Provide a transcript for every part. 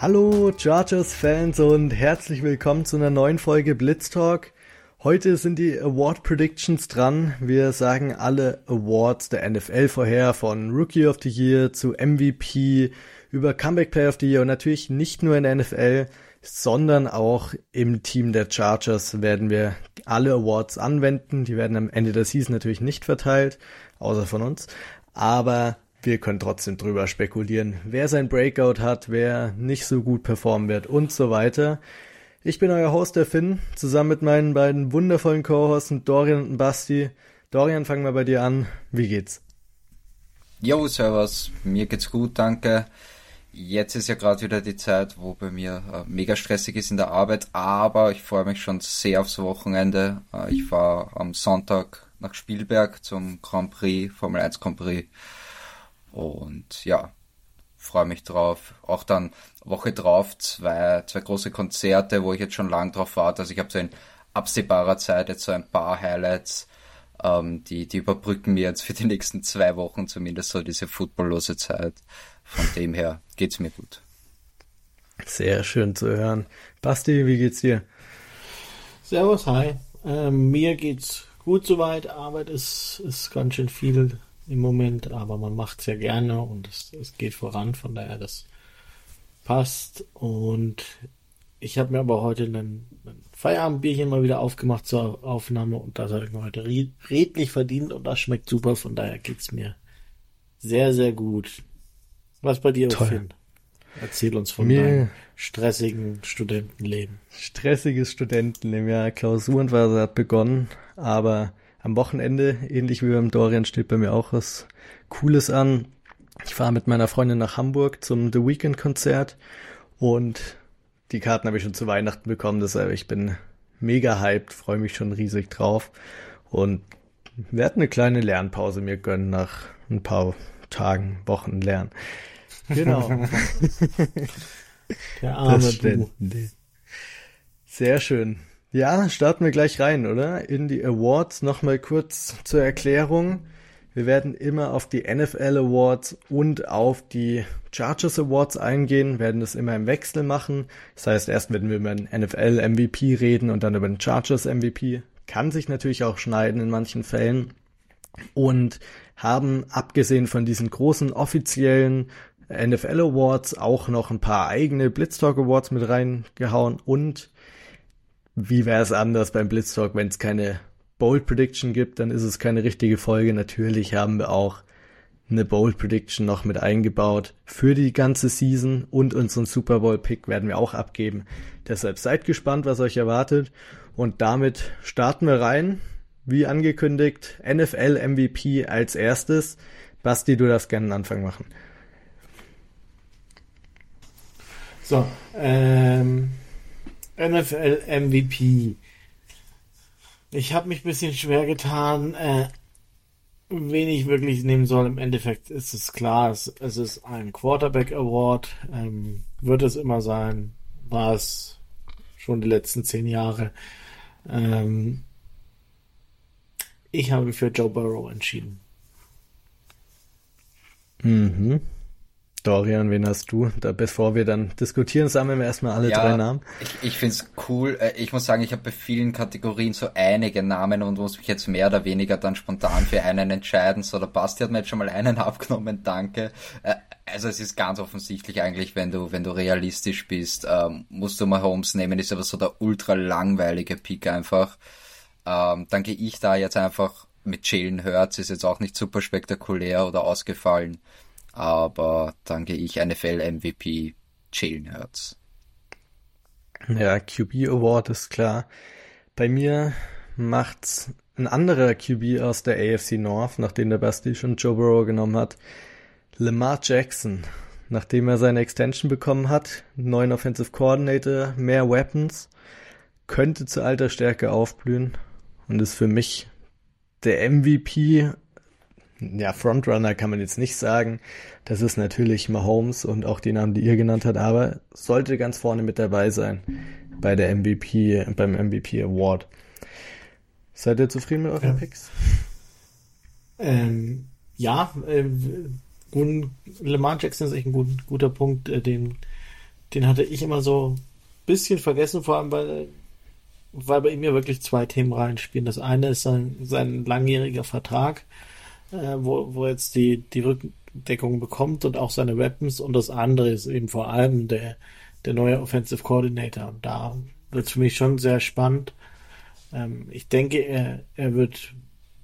Hallo Chargers-Fans und herzlich willkommen zu einer neuen Folge Blitz Talk. Heute sind die Award Predictions dran. Wir sagen alle Awards der NFL vorher, von Rookie of the Year zu MVP über Comeback Player of the Year und natürlich nicht nur in der NFL, sondern auch im Team der Chargers werden wir alle Awards anwenden. Die werden am Ende der Season natürlich nicht verteilt, außer von uns. Aber wir können trotzdem drüber spekulieren, wer sein Breakout hat, wer nicht so gut performen wird und so weiter. Ich bin euer Host, der Finn, zusammen mit meinen beiden wundervollen Co-Hosts Dorian und Basti. Dorian, fangen wir bei dir an. Wie geht's? Jo, servus. Mir geht's gut, danke. Jetzt ist ja gerade wieder die Zeit, wo bei mir äh, mega stressig ist in der Arbeit, aber ich freue mich schon sehr aufs Wochenende. Äh, ich fahre am Sonntag nach Spielberg zum Grand Prix, Formel 1 Grand Prix. Und ja, freue mich drauf. Auch dann Woche drauf zwei, zwei große Konzerte, wo ich jetzt schon lang drauf warte. Also ich habe so in absehbarer Zeit jetzt so ein paar Highlights, ähm, die, die überbrücken mir jetzt für die nächsten zwei Wochen zumindest so diese footballlose Zeit. Von dem her geht's mir gut. Sehr schön zu hören. Basti, wie geht's dir? Servus, hi. Ähm, mir geht's gut soweit. Arbeit ist, ist ganz schön viel im Moment, aber man macht's ja gerne und es, es geht voran, von daher das passt. Und ich habe mir aber heute ein, ein Feierabendbierchen mal wieder aufgemacht zur Aufnahme und das habe ich mir heute redlich verdient und das schmeckt super, von daher geht's mir sehr, sehr gut. Was bei dir, Toll. Finn? Erzähl uns von Mir deinem stressigen Studentenleben. Stressiges Studentenleben, ja. Klausurenphase hat begonnen, aber am Wochenende, ähnlich wie beim Dorian, steht bei mir auch was Cooles an. Ich fahre mit meiner Freundin nach Hamburg zum The Weekend Konzert und die Karten habe ich schon zu Weihnachten bekommen, deshalb ich bin mega hyped, freue mich schon riesig drauf und werde eine kleine Lernpause mir gönnen nach ein paar Tagen, Wochen lernen. Genau. Der arme. Sehr schön. Ja, starten wir gleich rein, oder? In die Awards nochmal kurz zur Erklärung. Wir werden immer auf die NFL Awards und auf die Chargers Awards eingehen, werden das immer im Wechsel machen. Das heißt, erst werden wir über den NFL MVP reden und dann über den Chargers MVP. Kann sich natürlich auch schneiden in manchen Fällen. Und haben abgesehen von diesen großen offiziellen NFL Awards auch noch ein paar eigene Blitztalk Awards mit reingehauen und wie wäre es anders beim Blitztalk, wenn es keine Bold Prediction gibt, dann ist es keine richtige Folge. Natürlich haben wir auch eine Bold Prediction noch mit eingebaut für die ganze Season und unseren Super Bowl Pick werden wir auch abgeben. Deshalb seid gespannt, was euch erwartet und damit starten wir rein wie angekündigt, NFL MVP als erstes. Basti, du darfst gerne einen Anfang machen. So, ähm, NFL MVP. Ich habe mich ein bisschen schwer getan, äh, wen ich wirklich nehmen soll. Im Endeffekt ist es klar, es, es ist ein Quarterback Award. Ähm, wird es immer sein. War es schon die letzten zehn Jahre. Ähm, ich habe für Joe Burrow entschieden. Mhm. Dorian, wen hast du? Da, bevor wir dann diskutieren, sammeln wir erstmal alle ja, drei Namen. Ich, ich finde es cool. Äh, ich muss sagen, ich habe bei vielen Kategorien so einige Namen und muss mich jetzt mehr oder weniger dann spontan für einen entscheiden. So, der Basti hat mir jetzt schon mal einen abgenommen, danke. Äh, also es ist ganz offensichtlich eigentlich, wenn du, wenn du realistisch bist, ähm, musst du mal Holmes nehmen, ist aber so der ultra langweilige Pick einfach. Ähm, dann gehe ich da jetzt einfach mit Jalen Hurts, ist jetzt auch nicht super spektakulär oder ausgefallen, aber dann gehe ich NFL MVP Jalen Hurts. Ja, QB Award ist klar. Bei mir macht's ein anderer QB aus der AFC North, nachdem der Basti schon Joe Burrow genommen hat. Lamar Jackson, nachdem er seine Extension bekommen hat, neuen Offensive Coordinator, mehr Weapons, könnte zu alter Stärke aufblühen und ist für mich der MVP. Ja, Frontrunner kann man jetzt nicht sagen. Das ist natürlich Mahomes und auch die Namen, die ihr genannt habt, aber sollte ganz vorne mit dabei sein bei der MVP, beim MVP Award. Seid ihr zufrieden mit euren ja. Picks? Ähm, ja, äh, Lamar Jackson ist echt ein gut, guter Punkt, äh, den den hatte ich immer so ein bisschen vergessen, vor allem weil, weil bei ihm ja wirklich zwei Themen reinspielen. Das eine ist sein, sein langjähriger Vertrag, äh, wo, wo jetzt die, die Rückendeckung bekommt und auch seine Weapons und das andere ist eben vor allem der, der neue Offensive Coordinator. Und da wird es für mich schon sehr spannend. Ähm, ich denke, er, er wird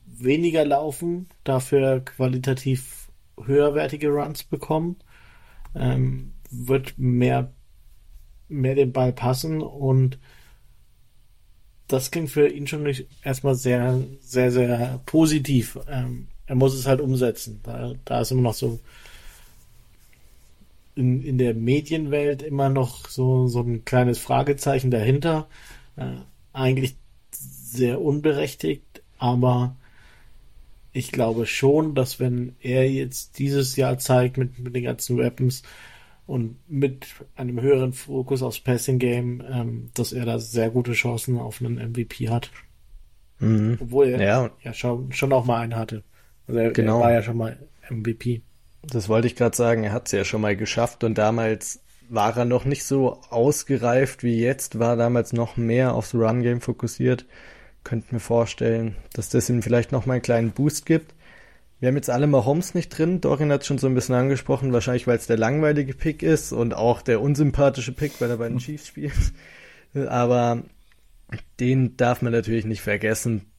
weniger laufen, dafür qualitativ höherwertige Runs bekommen, ähm, wird mehr, mehr den Ball passen und das klingt für ihn schon erstmal sehr, sehr, sehr positiv. Ähm, er muss es halt umsetzen. Da, da ist immer noch so in, in der Medienwelt immer noch so, so ein kleines Fragezeichen dahinter. Äh, eigentlich sehr unberechtigt, aber ich glaube schon, dass wenn er jetzt dieses Jahr zeigt mit, mit den ganzen Weapons und mit einem höheren Fokus aufs Passing Game, ähm, dass er da sehr gute Chancen auf einen MVP hat. Mhm. Obwohl er ja, ja schon, schon auch mal einen hatte. Also er, genau. er war ja schon mal MVP. Das wollte ich gerade sagen, er hat es ja schon mal geschafft und damals war er noch nicht so ausgereift wie jetzt, war damals noch mehr aufs Run-Game fokussiert könnte mir vorstellen, dass das ihm vielleicht noch mal einen kleinen Boost gibt. Wir haben jetzt alle mal Holmes nicht drin. Dorian hat es schon so ein bisschen angesprochen, wahrscheinlich weil es der langweilige Pick ist und auch der unsympathische Pick, weil er bei den Chiefs spielt. Aber den darf man natürlich nicht vergessen.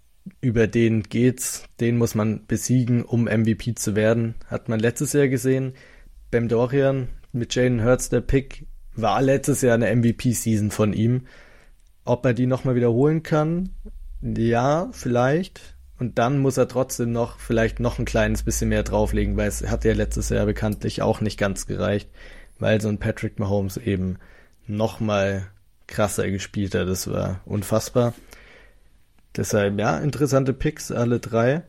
Über den geht's. Den muss man besiegen, um MVP zu werden. Hat man letztes Jahr gesehen. Beim Dorian mit Jalen Hurts der Pick war letztes Jahr eine MVP-Season von ihm. Ob er die nochmal wiederholen kann, ja, vielleicht. Und dann muss er trotzdem noch vielleicht noch ein kleines bisschen mehr drauflegen, weil es hat ja letztes Jahr bekanntlich auch nicht ganz gereicht, weil so ein Patrick Mahomes eben noch mal krasser gespielt hat. Das war unfassbar. Deshalb, ja, interessante Picks, alle drei.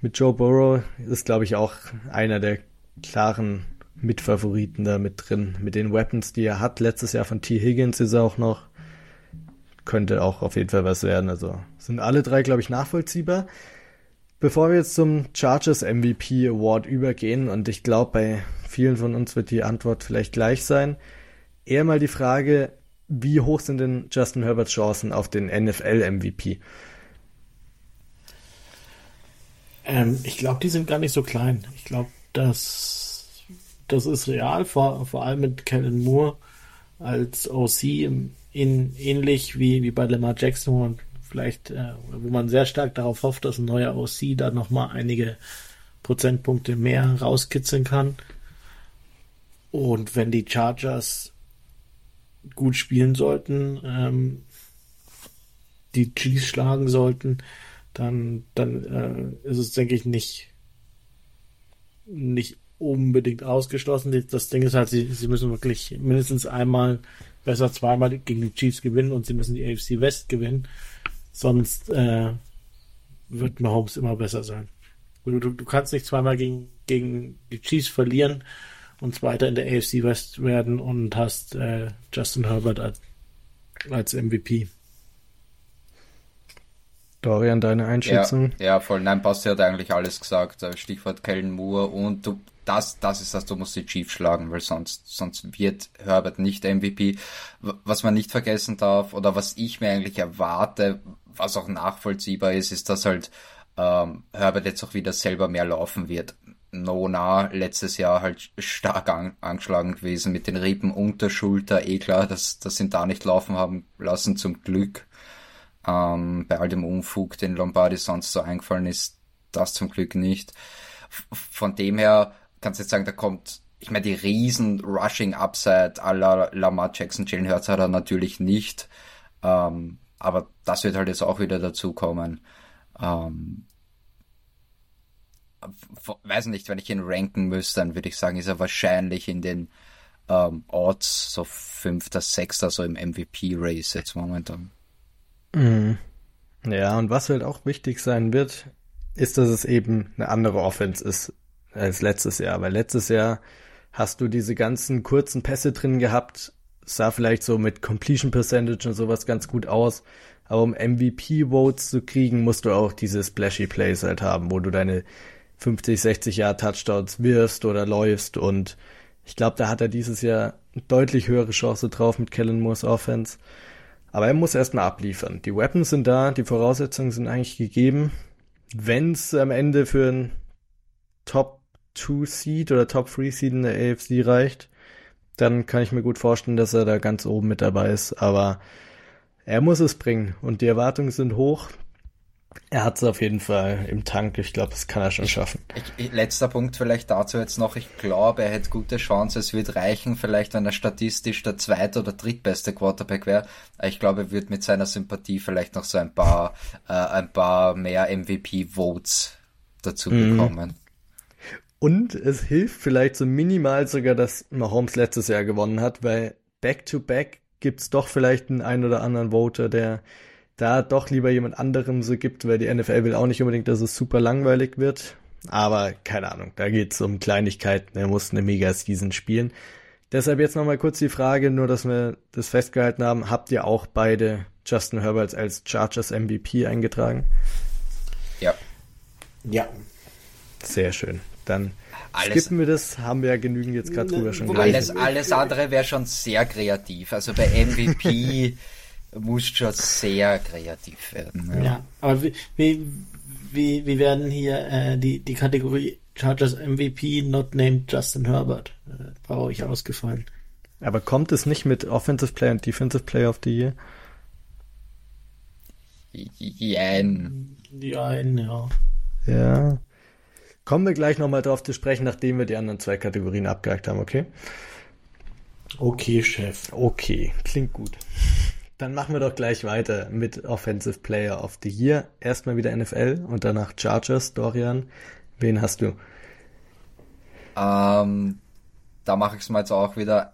Mit Joe Burrow ist, glaube ich, auch einer der klaren Mitfavoriten da mit drin. Mit den Weapons, die er hat. Letztes Jahr von T. Higgins ist er auch noch könnte auch auf jeden Fall was werden. Also sind alle drei, glaube ich, nachvollziehbar. Bevor wir jetzt zum Chargers MVP Award übergehen, und ich glaube, bei vielen von uns wird die Antwort vielleicht gleich sein, eher mal die Frage, wie hoch sind denn Justin Herberts Chancen auf den NFL MVP? Ähm, ich glaube, die sind gar nicht so klein. Ich glaube, das, das ist real, vor, vor allem mit Kellen Moore als OC im in, ähnlich wie, wie bei Lamar Jackson und vielleicht, äh, wo man sehr stark darauf hofft, dass ein neuer OC da nochmal einige Prozentpunkte mehr rauskitzeln kann. Und wenn die Chargers gut spielen sollten, ähm, die Chiefs schlagen sollten, dann, dann äh, ist es, denke ich, nicht, nicht unbedingt ausgeschlossen. Das Ding ist halt, sie, sie müssen wirklich mindestens einmal besser zweimal gegen die Chiefs gewinnen und sie müssen die AFC West gewinnen. Sonst äh, wird Mahomes immer besser sein. Du, du, du kannst nicht zweimal gegen, gegen die Chiefs verlieren und Zweiter in der AFC West werden und hast äh, Justin Herbert als, als MVP. Dorian, deine Einschätzung? Ja, ja, voll. Nein, Basti hat eigentlich alles gesagt. Stichwort Kellen Moore und du, das, das ist das, du musst die Chiefs schlagen, weil sonst, sonst wird Herbert nicht MVP. Was man nicht vergessen darf, oder was ich mir eigentlich erwarte, was auch nachvollziehbar ist, ist, dass halt ähm, Herbert jetzt auch wieder selber mehr laufen wird. Nona letztes Jahr halt stark an, angeschlagen gewesen mit den Rippen unter Schulter, eh klar, dass, dass ihn da nicht laufen haben lassen, zum Glück. Ähm, bei all dem Unfug, den Lombardi sonst so eingefallen ist, das zum Glück nicht. Von dem her, kannst jetzt sagen, da kommt, ich meine, die riesen Rushing Upside aller Lamar Jackson, Jalen Hurts hat er natürlich nicht. Ähm, aber das wird halt jetzt auch wieder dazu kommen. Ähm, weiß nicht, wenn ich ihn ranken müsste, dann würde ich sagen, ist er wahrscheinlich in den ähm, Odds so fünfter, sechster, so im MVP-Race jetzt momentan. Mhm. Ja, und was halt auch wichtig sein wird, ist, dass es eben eine andere Offense ist als letztes Jahr, weil letztes Jahr hast du diese ganzen kurzen Pässe drin gehabt, sah vielleicht so mit Completion Percentage und sowas ganz gut aus, aber um MVP Votes zu kriegen, musst du auch diese splashy Plays halt haben, wo du deine 50, 60 Jahre Touchdowns wirfst oder läufst und Ich glaube, da hat er dieses Jahr deutlich höhere Chance drauf mit Kellen Moores Offense. Aber er muss erstmal abliefern. Die Weapons sind da, die Voraussetzungen sind eigentlich gegeben. Wenn es am Ende für ein Top 2 Seed oder Top 3 Seed in der AFC reicht, dann kann ich mir gut vorstellen, dass er da ganz oben mit dabei ist. Aber er muss es bringen und die Erwartungen sind hoch. Er hat es auf jeden Fall im Tank. Ich glaube, das kann er schon schaffen. Ich, ich, letzter Punkt vielleicht dazu jetzt noch. Ich glaube, er hätte gute Chance. Es wird reichen, vielleicht wenn er statistisch der zweite oder drittbeste Quarterback wäre. Ich glaube, er wird mit seiner Sympathie vielleicht noch so ein paar, äh, ein paar mehr MVP-Votes dazu mhm. bekommen. Und es hilft vielleicht so minimal sogar, dass Mahomes letztes Jahr gewonnen hat, weil Back-to-Back gibt es doch vielleicht einen ein oder anderen Voter, der da doch lieber jemand anderem so gibt, weil die NFL will auch nicht unbedingt, dass es super langweilig wird. Aber keine Ahnung, da geht es um Kleinigkeiten. Er muss eine Mega-Season spielen. Deshalb jetzt nochmal kurz die Frage, nur dass wir das festgehalten haben. Habt ihr auch beide Justin Herbert als Chargers MVP eingetragen? Ja. Ja. Sehr schön. Dann alles, skippen wir das, haben wir ja genügend jetzt gerade drüber schon Alles, alles andere wäre schon sehr kreativ. Also bei MVP muss schon sehr kreativ werden. Ja, ja aber wie, wie, wie, wie werden hier äh, die, die Kategorie Chargers MVP not named Justin Herbert äh, euch ausgefallen? Aber kommt es nicht mit Offensive Player und Defensive Player of the Year? Jein. Jein, ja. Ja. Kommen wir gleich nochmal drauf zu sprechen, nachdem wir die anderen zwei Kategorien abgehakt haben, okay? Okay, Chef. Okay, klingt gut. Dann machen wir doch gleich weiter mit Offensive Player of the Year. Erstmal wieder NFL und danach Chargers. Dorian, wen hast du? Ähm, da mache ich es mal jetzt auch wieder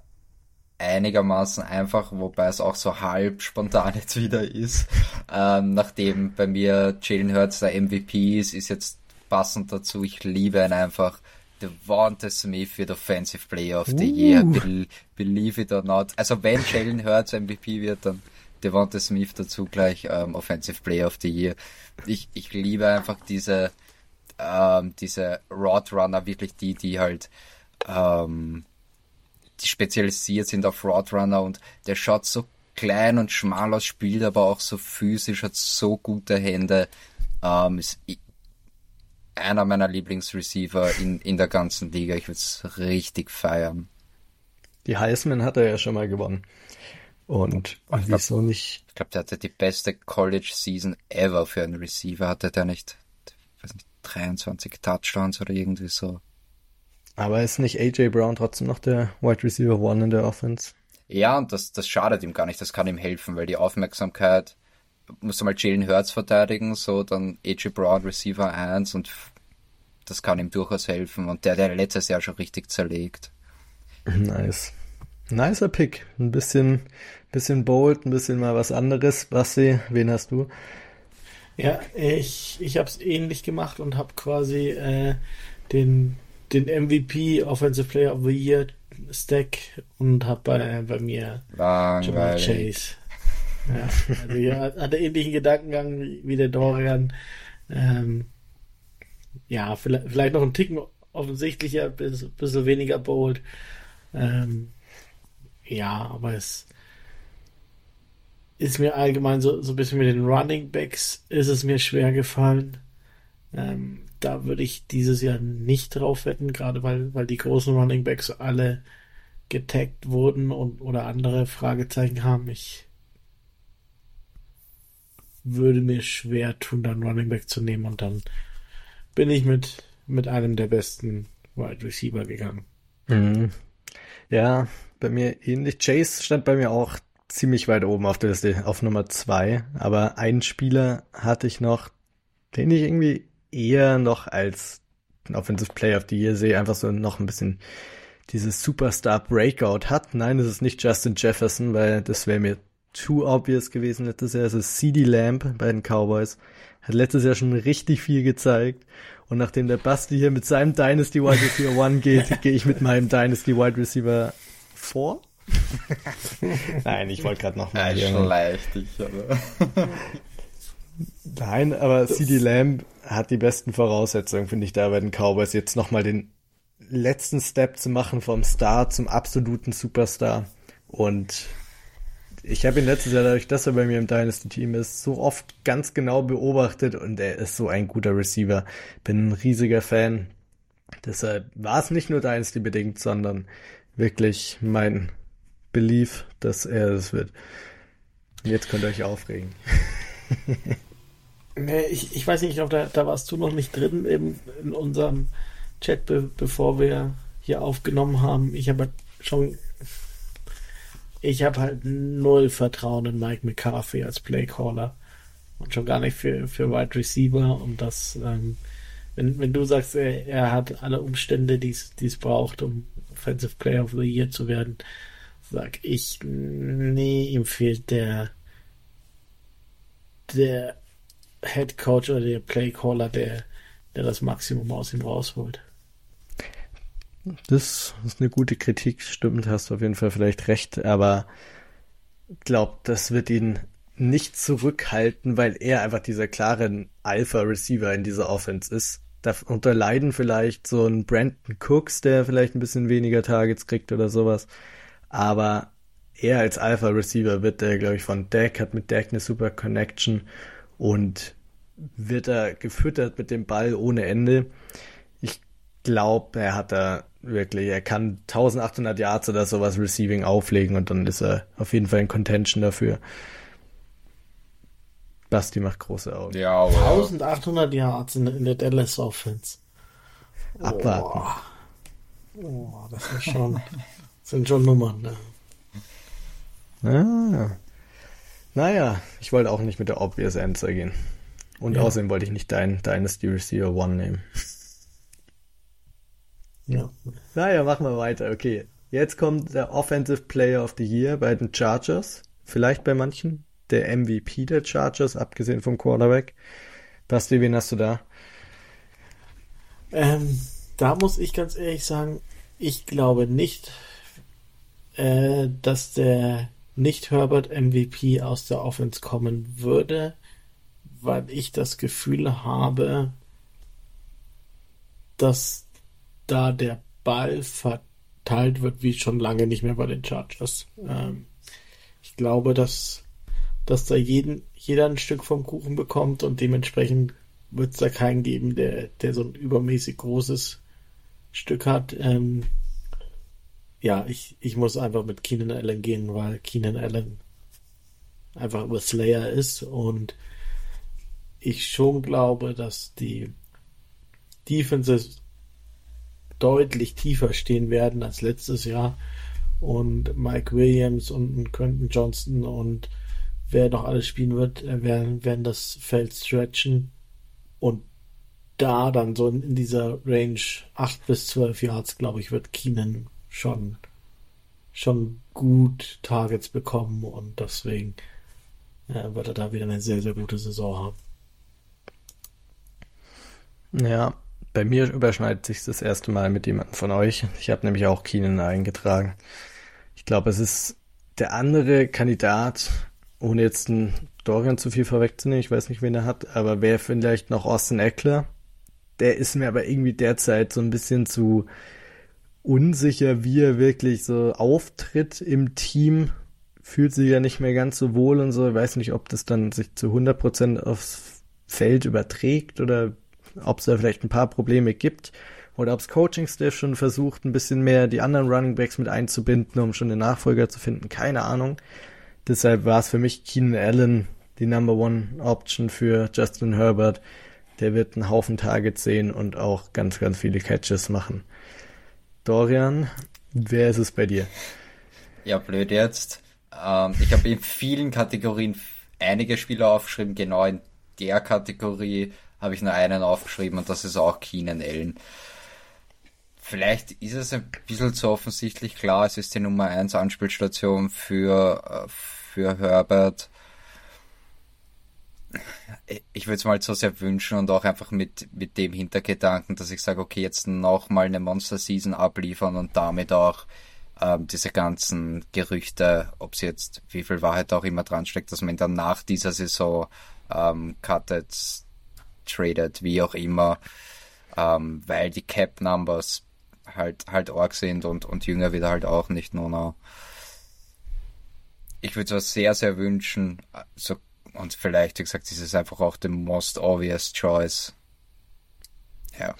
einigermaßen einfach, wobei es auch so halb spontan jetzt wieder ist. Ähm, nachdem bei mir Jalen Hurts der MVP ist, ist jetzt passend dazu. Ich liebe ihn einfach. Devonta Smith wird Offensive Player of the uh. Year. Be believe it or not. Also wenn Jalen Hurts MVP wird, dann Devonta Smith dazu gleich ähm, Offensive Player of the Year. Ich, ich liebe einfach diese, ähm, diese Roadrunner, wirklich die, die halt ähm, die spezialisiert sind auf Roadrunner und der schaut so klein und schmal aus, spielt aber auch so physisch, hat so gute Hände. Ähm, ist, einer meiner Lieblingsreceiver in, in der ganzen Liga. Ich würde es richtig feiern. Die Heisman hat er ja schon mal gewonnen. Und, und glaub, wieso nicht? Ich glaube, der hatte die beste College-Season ever für einen Receiver. Hatte der nicht, weiß nicht, 23 Touchdowns oder irgendwie so. Aber ist nicht AJ Brown trotzdem noch der Wide Receiver One in der Offense? Ja, und das, das schadet ihm gar nicht. Das kann ihm helfen, weil die Aufmerksamkeit musst du mal Jalen Hurts verteidigen, so dann AJ Brown Receiver 1 und das kann ihm durchaus helfen. Und der, der letztes Jahr schon richtig zerlegt. Nice. Nicer Pick. Ein bisschen, bisschen bold, ein bisschen mal was anderes. Basti, wen hast du? Ja, ich, ich habe es ähnlich gemacht und habe quasi äh, den, den MVP Offensive Player of the Year Stack und habe bei, bei mir Jamal Chase. Ja, also ja, hatte ähnlichen Gedankengang wie der Dorian. Ähm, ja, vielleicht, vielleicht noch ein Ticken offensichtlicher, bis, bisschen weniger bold. Ähm, ja, aber es ist mir allgemein so, so ein bisschen mit den Running Backs ist es mir schwer gefallen. Ähm, da würde ich dieses Jahr nicht drauf wetten, gerade weil, weil die großen Running Backs alle getaggt wurden und oder andere Fragezeichen haben. Ich würde mir schwer tun, dann Running Back zu nehmen und dann bin ich mit, mit einem der besten Wide Receiver gegangen. Mhm. Ja, bei mir ähnlich. Chase stand bei mir auch ziemlich weit oben auf der Liste, auf Nummer zwei. Aber einen Spieler hatte ich noch, den ich irgendwie eher noch als Offensive Player of the Year sehe, einfach so noch ein bisschen dieses Superstar Breakout hat. Nein, es ist nicht Justin Jefferson, weil das wäre mir too obvious gewesen letztes Jahr. Es ist CD Lamb bei den Cowboys. Hat letztes Jahr schon richtig viel gezeigt. Und nachdem der Basti hier mit seinem Dynasty Wide Receiver One geht, gehe ich mit meinem Dynasty Wide Receiver 4. Nein, ich wollte gerade noch mal ja, schlecht dich, aber. Nein, aber CD Lamb hat die besten Voraussetzungen, finde ich, da bei den Cowboys jetzt nochmal den letzten Step zu machen vom Star zum absoluten Superstar. Und ich habe ihn letztes Jahr, dadurch, dass er bei mir im Dynasty-Team ist, so oft ganz genau beobachtet und er ist so ein guter Receiver. Bin ein riesiger Fan. Deshalb war es nicht nur Dynasty-bedingt, sondern wirklich mein Belief, dass er es wird. Jetzt könnt ihr euch aufregen. nee, ich, ich weiß nicht, ich glaube, da, da warst du noch nicht drin in, in unserem Chat, be, bevor wir hier aufgenommen haben. Ich habe schon ich habe halt null Vertrauen in Mike McCarthy als Playcaller. Und schon gar nicht für, für Wide Receiver. Und das, ähm, wenn, wenn du sagst, er, er hat alle Umstände, die es braucht, um Offensive Player of the Year zu werden, sag ich, nee, ihm fehlt der, der Head Coach oder der Playcaller, der, der das Maximum aus ihm rausholt. Das ist eine gute Kritik, stimmt, hast du auf jeden Fall vielleicht recht, aber glaub, das wird ihn nicht zurückhalten, weil er einfach dieser klare Alpha-Receiver in dieser Offense ist. Darunter leiden vielleicht so ein Brandon Cooks, der vielleicht ein bisschen weniger Targets kriegt oder sowas. Aber er als Alpha-Receiver wird er, glaube ich, von Dak, hat mit Dak eine super Connection und wird er gefüttert mit dem Ball ohne Ende. Ich glaube, er hat da wirklich, er kann 1800 Yards oder sowas Receiving auflegen und dann ist er auf jeden Fall in Contention dafür. Basti macht große Augen. Ja, 1800 Yards in, in, der Dallas Offense. Abwarten. Oh, oh das ist schon, sind schon Nummern, ne? Ah. Naja, ich wollte auch nicht mit der Obvious Answer gehen. Und ja. außerdem wollte ich nicht dein Dynasty Receiver One nehmen. Ja. Naja, machen wir weiter. Okay. Jetzt kommt der Offensive Player of the Year bei den Chargers. Vielleicht bei manchen. Der MVP der Chargers, abgesehen vom Quarterback. Basti, wen hast du da? Ähm, da muss ich ganz ehrlich sagen, ich glaube nicht, äh, dass der nicht Herbert MVP aus der Offense kommen würde, weil ich das Gefühl habe, dass da der Ball verteilt wird, wie schon lange nicht mehr bei den Chargers. Ähm, ich glaube, dass, dass da jeden, jeder ein Stück vom Kuchen bekommt und dementsprechend wird es da keinen geben, der, der so ein übermäßig großes Stück hat. Ähm, ja, ich, ich muss einfach mit Keenan Allen gehen, weil Keenan Allen einfach über Slayer ist und ich schon glaube, dass die Defenses deutlich tiefer stehen werden als letztes Jahr. Und Mike Williams und Quentin Johnston und wer noch alles spielen wird, äh, werden, werden das Feld stretchen. Und da dann so in dieser Range 8 bis 12 Yards, glaube ich, wird Keenan schon, schon gut Targets bekommen und deswegen äh, wird er da wieder eine sehr, sehr gute Saison haben. Ja, bei mir überschneidet sich das erste Mal mit jemandem von euch. Ich habe nämlich auch Keenan eingetragen. Ich glaube, es ist der andere Kandidat, ohne jetzt einen Dorian zu viel vorwegzunehmen, ich weiß nicht, wen er hat, aber wäre vielleicht noch Austin Eckler. Der ist mir aber irgendwie derzeit so ein bisschen zu unsicher, wie er wirklich so auftritt im Team. Fühlt sich ja nicht mehr ganz so wohl und so. Ich weiß nicht, ob das dann sich zu 100% aufs Feld überträgt oder ob es da vielleicht ein paar Probleme gibt oder ob es Coaching-Staff schon versucht, ein bisschen mehr die anderen Running Backs mit einzubinden, um schon den Nachfolger zu finden. Keine Ahnung. Deshalb war es für mich Keenan Allen die Number One Option für Justin Herbert. Der wird einen Haufen Targets sehen und auch ganz, ganz viele Catches machen. Dorian, wer ist es bei dir? Ja, blöd jetzt. Ähm, ich habe in vielen Kategorien einige Spieler aufgeschrieben, genau in der Kategorie habe ich nur einen aufgeschrieben und das ist auch Keenan Allen. Vielleicht ist es ein bisschen zu offensichtlich klar, es ist die Nummer 1 Anspielstation für, äh, für Herbert. Ich würde es mal so sehr wünschen und auch einfach mit, mit dem Hintergedanken, dass ich sage, okay, jetzt nochmal eine Monster Season abliefern und damit auch ähm, diese ganzen Gerüchte, ob es jetzt, wie viel Wahrheit auch immer dran steckt, dass man dann nach dieser Saison ähm, cuttet, traded, wie auch immer, ähm, weil die Cap Numbers halt, halt arg sind und, und jünger wieder halt auch nicht nur noch. Ich würde es sehr, sehr wünschen, so, und vielleicht, wie gesagt, ist es einfach auch the most obvious choice. Ja.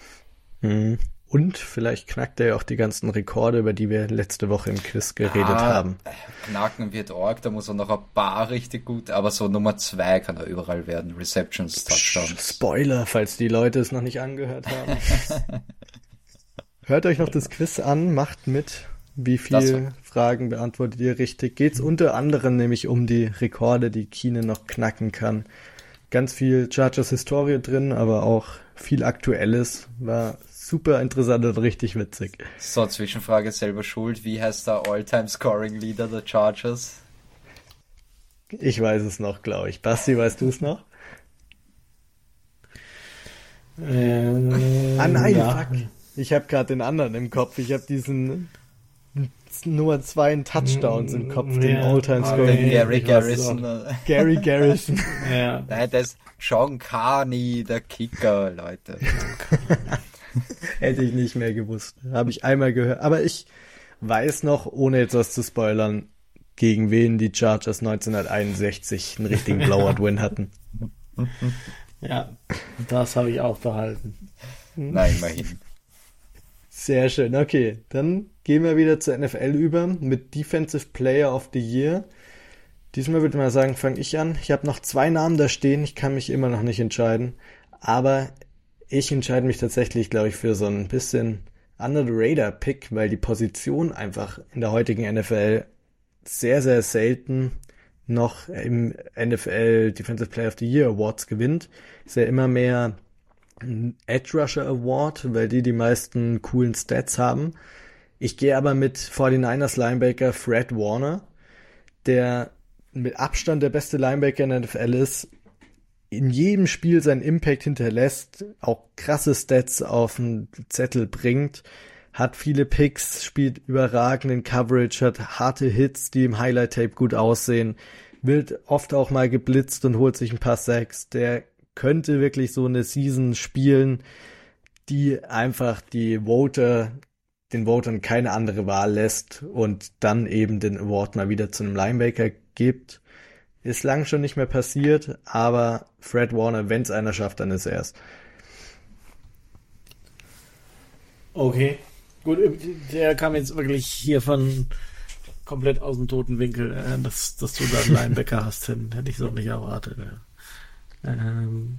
Mhm. Und vielleicht knackt er ja auch die ganzen Rekorde, über die wir letzte Woche im Quiz geredet ah, haben. Knacken wird arg, da muss er noch ein paar richtig gut, aber so Nummer zwei kann er überall werden. Receptions, Touchdowns. Spoiler, falls die Leute es noch nicht angehört haben. Hört euch noch das Quiz an, macht mit. Wie viele Fragen beantwortet ihr richtig? Geht's unter anderem nämlich um die Rekorde, die Kine noch knacken kann. Ganz viel Chargers Historie drin, aber auch viel Aktuelles. War super interessant und richtig witzig. So, Zwischenfrage selber schuld. Wie heißt der All-Time Scoring Leader der Chargers? Ich weiß es noch, glaube ich. Basti, weißt du es noch? Ähm, ah nein, ja. fuck. Ich habe gerade den anderen im Kopf. Ich habe diesen Nummer zwei Touchdowns im Kopf, ja, den All-Time Scoring. Den Gary Garrison. Gary Garrison. ja. Nein, das ist Sean Carney, der Kicker, Leute. Hätte ich nicht mehr gewusst. Habe ich einmal gehört. Aber ich weiß noch, ohne jetzt was zu spoilern, gegen wen die Chargers 1961 einen richtigen Blowout-Win hatten. Ja, das habe ich auch behalten. Nein, immerhin. Sehr schön. Okay, dann gehen wir wieder zur NFL über mit Defensive Player of the Year. Diesmal würde ich mal sagen, fange ich an. Ich habe noch zwei Namen da stehen. Ich kann mich immer noch nicht entscheiden. Aber ich entscheide mich tatsächlich, glaube ich, für so ein bisschen Under the Radar Pick, weil die Position einfach in der heutigen NFL sehr, sehr selten noch im NFL Defensive Player of the Year Awards gewinnt. Ist ja immer mehr Edge Rusher Award, weil die die meisten coolen Stats haben. Ich gehe aber mit 49ers Linebacker Fred Warner, der mit Abstand der beste Linebacker in der NFL ist, in jedem Spiel seinen Impact hinterlässt, auch krasse Stats auf den Zettel bringt, hat viele Picks, spielt überragenden Coverage, hat harte Hits, die im Highlight Tape gut aussehen, wird oft auch mal geblitzt und holt sich ein paar Sacks. Der könnte wirklich so eine Season spielen, die einfach die Voter, den Votern keine andere Wahl lässt und dann eben den Award mal wieder zu einem Linebaker gibt. Ist lang schon nicht mehr passiert, aber Fred Warner, wenn es einer schafft, dann ist er es. Okay. Gut, der kam jetzt wirklich hier von komplett aus dem toten Winkel, äh, dass, dass du da einen Linebacker hast, hätte ich so nicht erwartet. Ja, ähm,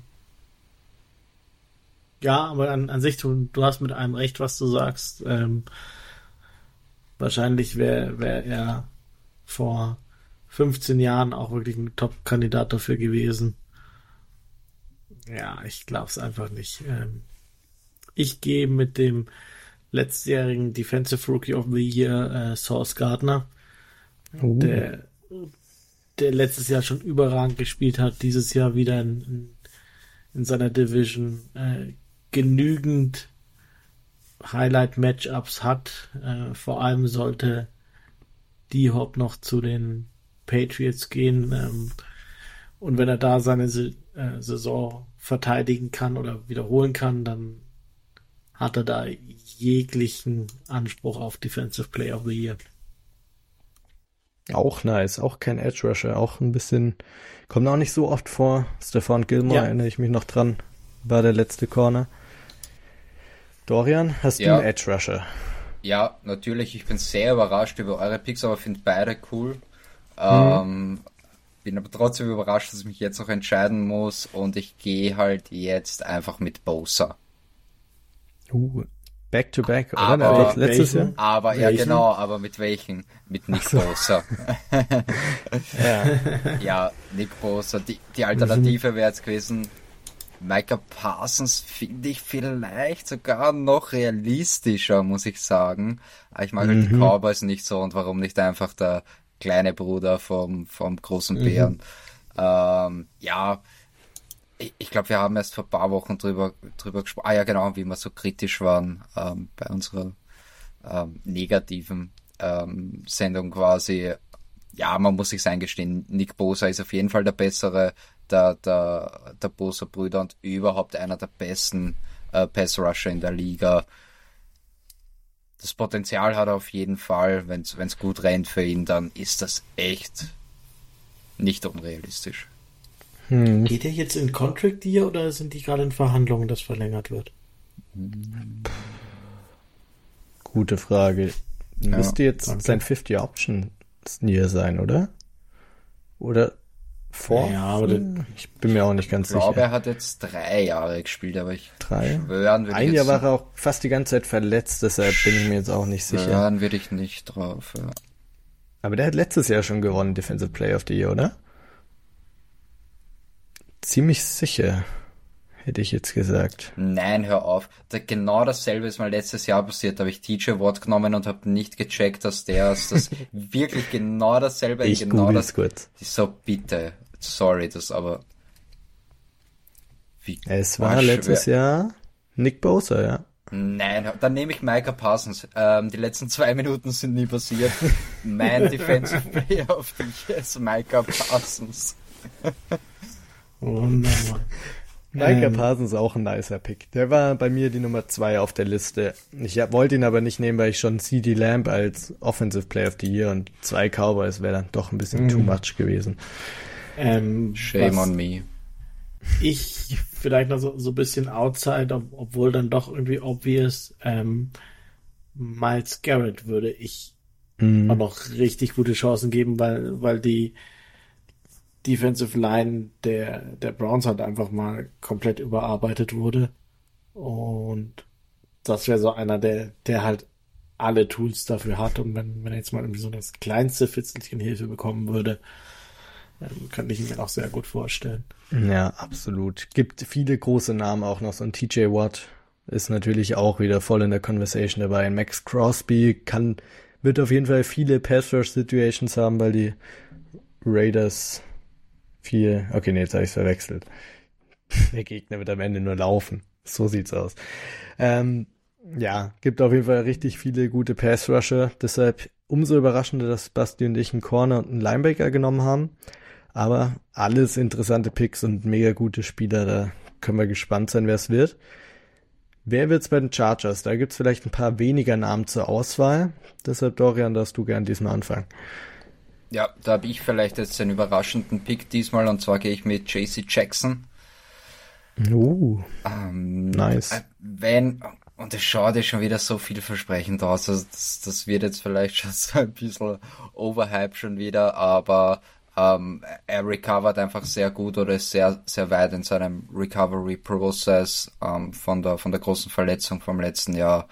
ja aber an, an sich, du, du hast mit einem recht, was du sagst. Ähm, wahrscheinlich wäre wär er vor 15 Jahren auch wirklich ein Top-Kandidat dafür gewesen. Ja, ich glaube es einfach nicht. Ähm, ich gehe mit dem letztjährigen Defensive Rookie of the Year, äh, Source Gardner, uh. der, der letztes Jahr schon überragend gespielt hat, dieses Jahr wieder in, in, in seiner Division äh, genügend Highlight-Matchups hat. Äh, vor allem sollte die Hop noch zu den Patriots gehen. Ähm, und wenn er da seine äh, Saison verteidigen kann oder wiederholen kann, dann hat er da jeglichen Anspruch auf Defensive Player of the Year. Auch nice, auch kein Edge Rusher, auch ein bisschen, kommt auch nicht so oft vor. Stefan Gilmore ja. erinnere ich mich noch dran, war der letzte Corner. Dorian, hast ja. du einen Edge Rusher? Ja, natürlich, ich bin sehr überrascht über eure Picks, aber finde beide cool. Ähm, mhm. Bin aber trotzdem überrascht, dass ich mich jetzt noch entscheiden muss und ich gehe halt jetzt einfach mit Bosa. Uh, back to back, oder? Aber, letztes Jahr? Aber, welchen? ja genau, aber mit welchen? Mit Nick so. Bosa. ja. ja, Nick Bosa. Die, die Alternative wäre jetzt gewesen, Micah Parsons finde ich vielleicht sogar noch realistischer, muss ich sagen. Ich mag mhm. halt die mhm. Cowboys nicht so und warum nicht einfach der kleine Bruder vom, vom großen mhm. Bären. Mhm. Ähm, ja, ich, glaube, wir haben erst vor ein paar Wochen drüber, drüber gesprochen. Ah ja, genau, wie wir so kritisch waren ähm, bei unserer ähm, negativen ähm, Sendung quasi. Ja, man muss sich eingestehen, Nick Bosa ist auf jeden Fall der bessere der, der, der Bosa Brüder und überhaupt einer der besten äh, Pass Rusher in der Liga das Potenzial hat er auf jeden Fall. Wenn es gut rennt für ihn, dann ist das echt nicht unrealistisch. Hm. Geht er jetzt in Contract Year oder sind die gerade in Verhandlungen, dass verlängert wird? Gute Frage. Ja, Müsste jetzt danke. sein 50 Option Year sein, oder? Oder vor? Ja, aber ich bin mir auch nicht ganz sicher. Ich glaube, er hat jetzt drei Jahre gespielt, aber ich drei? schwören Ein Jahr war er auch fast die ganze Zeit verletzt, deshalb bin ich mir jetzt auch nicht sicher. Schwören würde ich nicht drauf, ja. Aber der hat letztes Jahr schon gewonnen, Defensive Player of the Year, oder? Ziemlich sicher, hätte ich jetzt gesagt. Nein, hör auf. Da, genau dasselbe ist mal letztes Jahr passiert. Da habe ich TJ Watt genommen und habe nicht gecheckt, dass der ist das wirklich genau dasselbe. Ich genau das kurz. So bitte, sorry, das aber. Wie es war letztes schwer. Jahr Nick Bosa, ja. Nein, dann nehme ich Micah Parsons. Ähm, die letzten zwei Minuten sind nie passiert. mein Defensive Player of the Year ist Micah Parsons. Wunderbar. Micah ähm, Parsons ist auch ein nicer Pick. Der war bei mir die Nummer zwei auf der Liste. Ich wollte ihn aber nicht nehmen, weil ich schon CD Lamb als Offensive Player of the Year und zwei Cowboys wäre dann doch ein bisschen too mhm. much gewesen. Ähm, Shame on me. Ich vielleicht noch so, so ein bisschen outside, ob, obwohl dann doch irgendwie obvious. Ähm, Miles Garrett würde ich mhm. auch noch richtig gute Chancen geben, weil, weil die Defensive Line der, der Browns halt einfach mal komplett überarbeitet wurde. Und das wäre so einer, der, der halt alle Tools dafür hat. Und wenn, wenn er jetzt mal irgendwie so das kleinste Fitzelchen Hilfe bekommen würde, ähm, könnte ich mir auch sehr gut vorstellen. Ja, absolut. Gibt viele große Namen auch noch. So ein TJ Watt ist natürlich auch wieder voll in der Conversation dabei. Max Crosby kann, wird auf jeden Fall viele Pass-Rush-Situations haben, weil die Raiders viel, okay, nee, jetzt habe ich verwechselt. Der Gegner wird am Ende nur laufen. So sieht's aus. Ähm, ja, gibt auf jeden Fall richtig viele gute Pass-Rusher. Deshalb umso überraschender, dass Basti und ich einen Corner und einen Linebacker genommen haben. Aber alles interessante Picks und mega gute Spieler. Da können wir gespannt sein, wer es wird. Wer wird's bei den Chargers? Da gibt's vielleicht ein paar weniger Namen zur Auswahl. Deshalb, Dorian, darfst du gern diesmal anfangen. Ja, da habe ich vielleicht jetzt einen überraschenden Pick diesmal und zwar gehe ich mit JC Jackson. Uh, ähm, nice. Äh, wenn, und es schaut ja schon wieder so vielversprechend aus, also das, das wird jetzt vielleicht schon so ein bisschen overhype schon wieder, aber ähm, er recovert einfach sehr gut oder ist sehr, sehr weit in seinem Recovery Process ähm, von der, von der großen Verletzung vom letzten Jahr.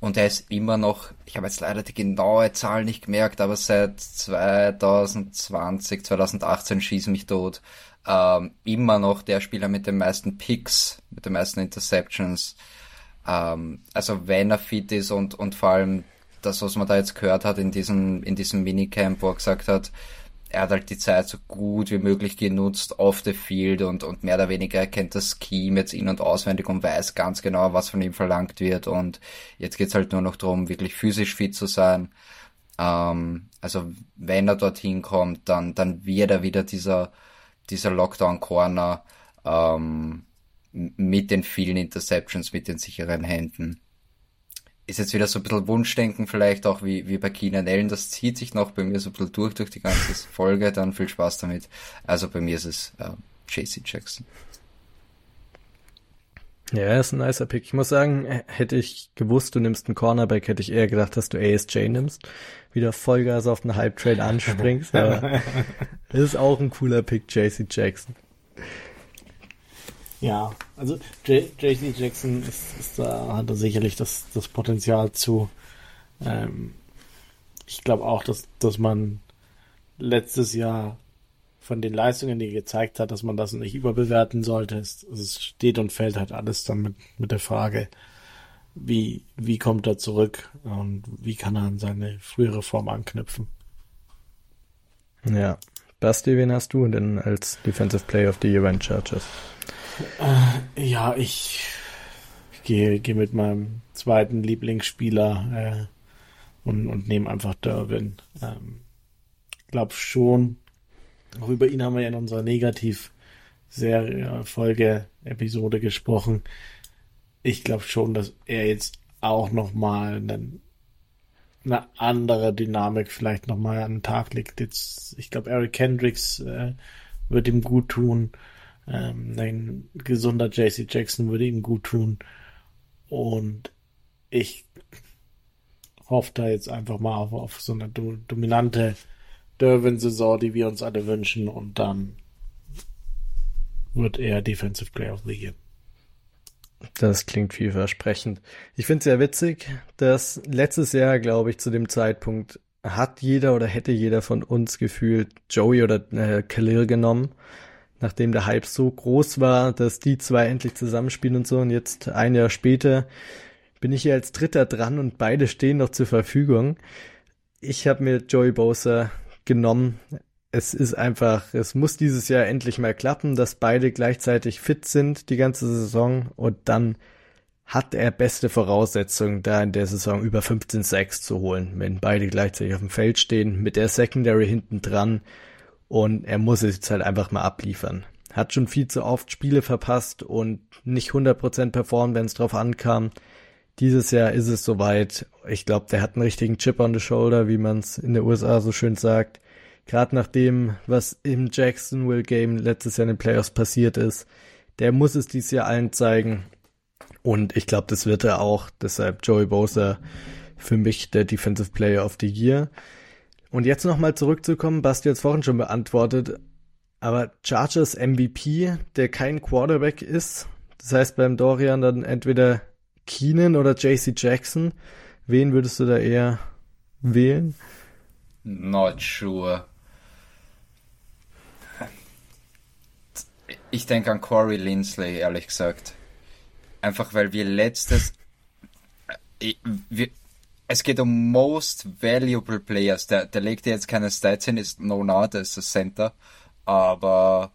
Und er ist immer noch, ich habe jetzt leider die genaue Zahl nicht gemerkt, aber seit 2020, 2018 schießen mich tot, ähm, immer noch der Spieler mit den meisten Picks, mit den meisten Interceptions. Ähm, also wenn er fit ist und, und vor allem das, was man da jetzt gehört hat in diesem, in diesem Minicamp, wo er gesagt hat, er hat halt die Zeit so gut wie möglich genutzt auf the field und, und mehr oder weniger erkennt das Scheme jetzt in- und auswendig und weiß ganz genau, was von ihm verlangt wird und jetzt geht's halt nur noch darum, wirklich physisch fit zu sein. Ähm, also wenn er dorthin kommt, dann, dann wird er wieder dieser, dieser Lockdown-Corner ähm, mit den vielen Interceptions, mit den sicheren Händen ist jetzt wieder so ein bisschen Wunschdenken, vielleicht auch wie, wie bei Keenan Allen. Das zieht sich noch bei mir so ein bisschen durch, durch die ganze Folge. Dann viel Spaß damit. Also bei mir ist es äh, JC Jackson. Ja, ist ein nicer Pick. Ich muss sagen, hätte ich gewusst, du nimmst einen Cornerback, hätte ich eher gedacht, dass du ASJ nimmst. Wieder Vollgas auf einen Hype-Trade anspringst. aber das ist auch ein cooler Pick, JC Jackson. Ja, also JC Jackson ist, ist da, hat da sicherlich das, das Potenzial zu. Ähm, ich glaube auch, dass, dass man letztes Jahr von den Leistungen, die er gezeigt hat, dass man das nicht überbewerten sollte. Es, es steht und fällt halt alles dann mit, mit der Frage, wie, wie kommt er zurück und wie kann er an seine frühere Form anknüpfen. Ja. Basti, wen hast du denn als Defensive Player of the Event Chargers? Äh, ja, ich gehe geh mit meinem zweiten Lieblingsspieler äh, und, und nehme einfach Durbin. Ähm, glaub schon, auch über ihn haben wir ja in unserer Negativ-Serie-Folge-Episode gesprochen. Ich glaube schon, dass er jetzt auch nochmal einen eine andere Dynamik vielleicht nochmal an den Tag legt. Jetzt, ich glaube, Eric Hendricks äh, wird ihm gut tun. Ähm, ein gesunder JC Jackson würde ihm gut tun. Und ich hoffe da jetzt einfach mal auf, auf so eine do dominante Derwin-Saison, die wir uns alle wünschen. Und dann wird er Defensive Player of the Year. Das klingt vielversprechend. Ich finde es sehr witzig, dass letztes Jahr, glaube ich, zu dem Zeitpunkt hat jeder oder hätte jeder von uns gefühlt Joey oder äh, Khalil genommen, nachdem der Hype so groß war, dass die zwei endlich zusammenspielen und so. Und jetzt ein Jahr später bin ich hier als Dritter dran und beide stehen noch zur Verfügung. Ich habe mir Joey Bosa genommen, es ist einfach, es muss dieses Jahr endlich mal klappen, dass beide gleichzeitig fit sind die ganze Saison und dann hat er beste Voraussetzungen, da in der Saison über 15 Sacks zu holen, wenn beide gleichzeitig auf dem Feld stehen, mit der Secondary hinten dran und er muss es jetzt halt einfach mal abliefern. Hat schon viel zu oft Spiele verpasst und nicht 100% performt, wenn es drauf ankam. Dieses Jahr ist es soweit. Ich glaube, der hat einen richtigen Chip on the shoulder, wie man es in der USA so schön sagt. Gerade nach dem, was im Jacksonville Game letztes Jahr in den Playoffs passiert ist. Der muss es dieses Jahr allen zeigen. Und ich glaube, das wird er auch. Deshalb Joey Bosa für mich der Defensive Player of the Year. Und jetzt nochmal zurückzukommen, Basti hat es vorhin schon beantwortet. Aber Chargers MVP, der kein Quarterback ist, das heißt beim Dorian dann entweder Keenan oder JC Jackson. Wen würdest du da eher wählen? Not sure. Ich denke an Corey Lindsley, ehrlich gesagt. Einfach weil wir letztes. Wir, es geht um Most Valuable Players. Der, der legt jetzt keine Stats hin, ist no not, der ist das Center. Aber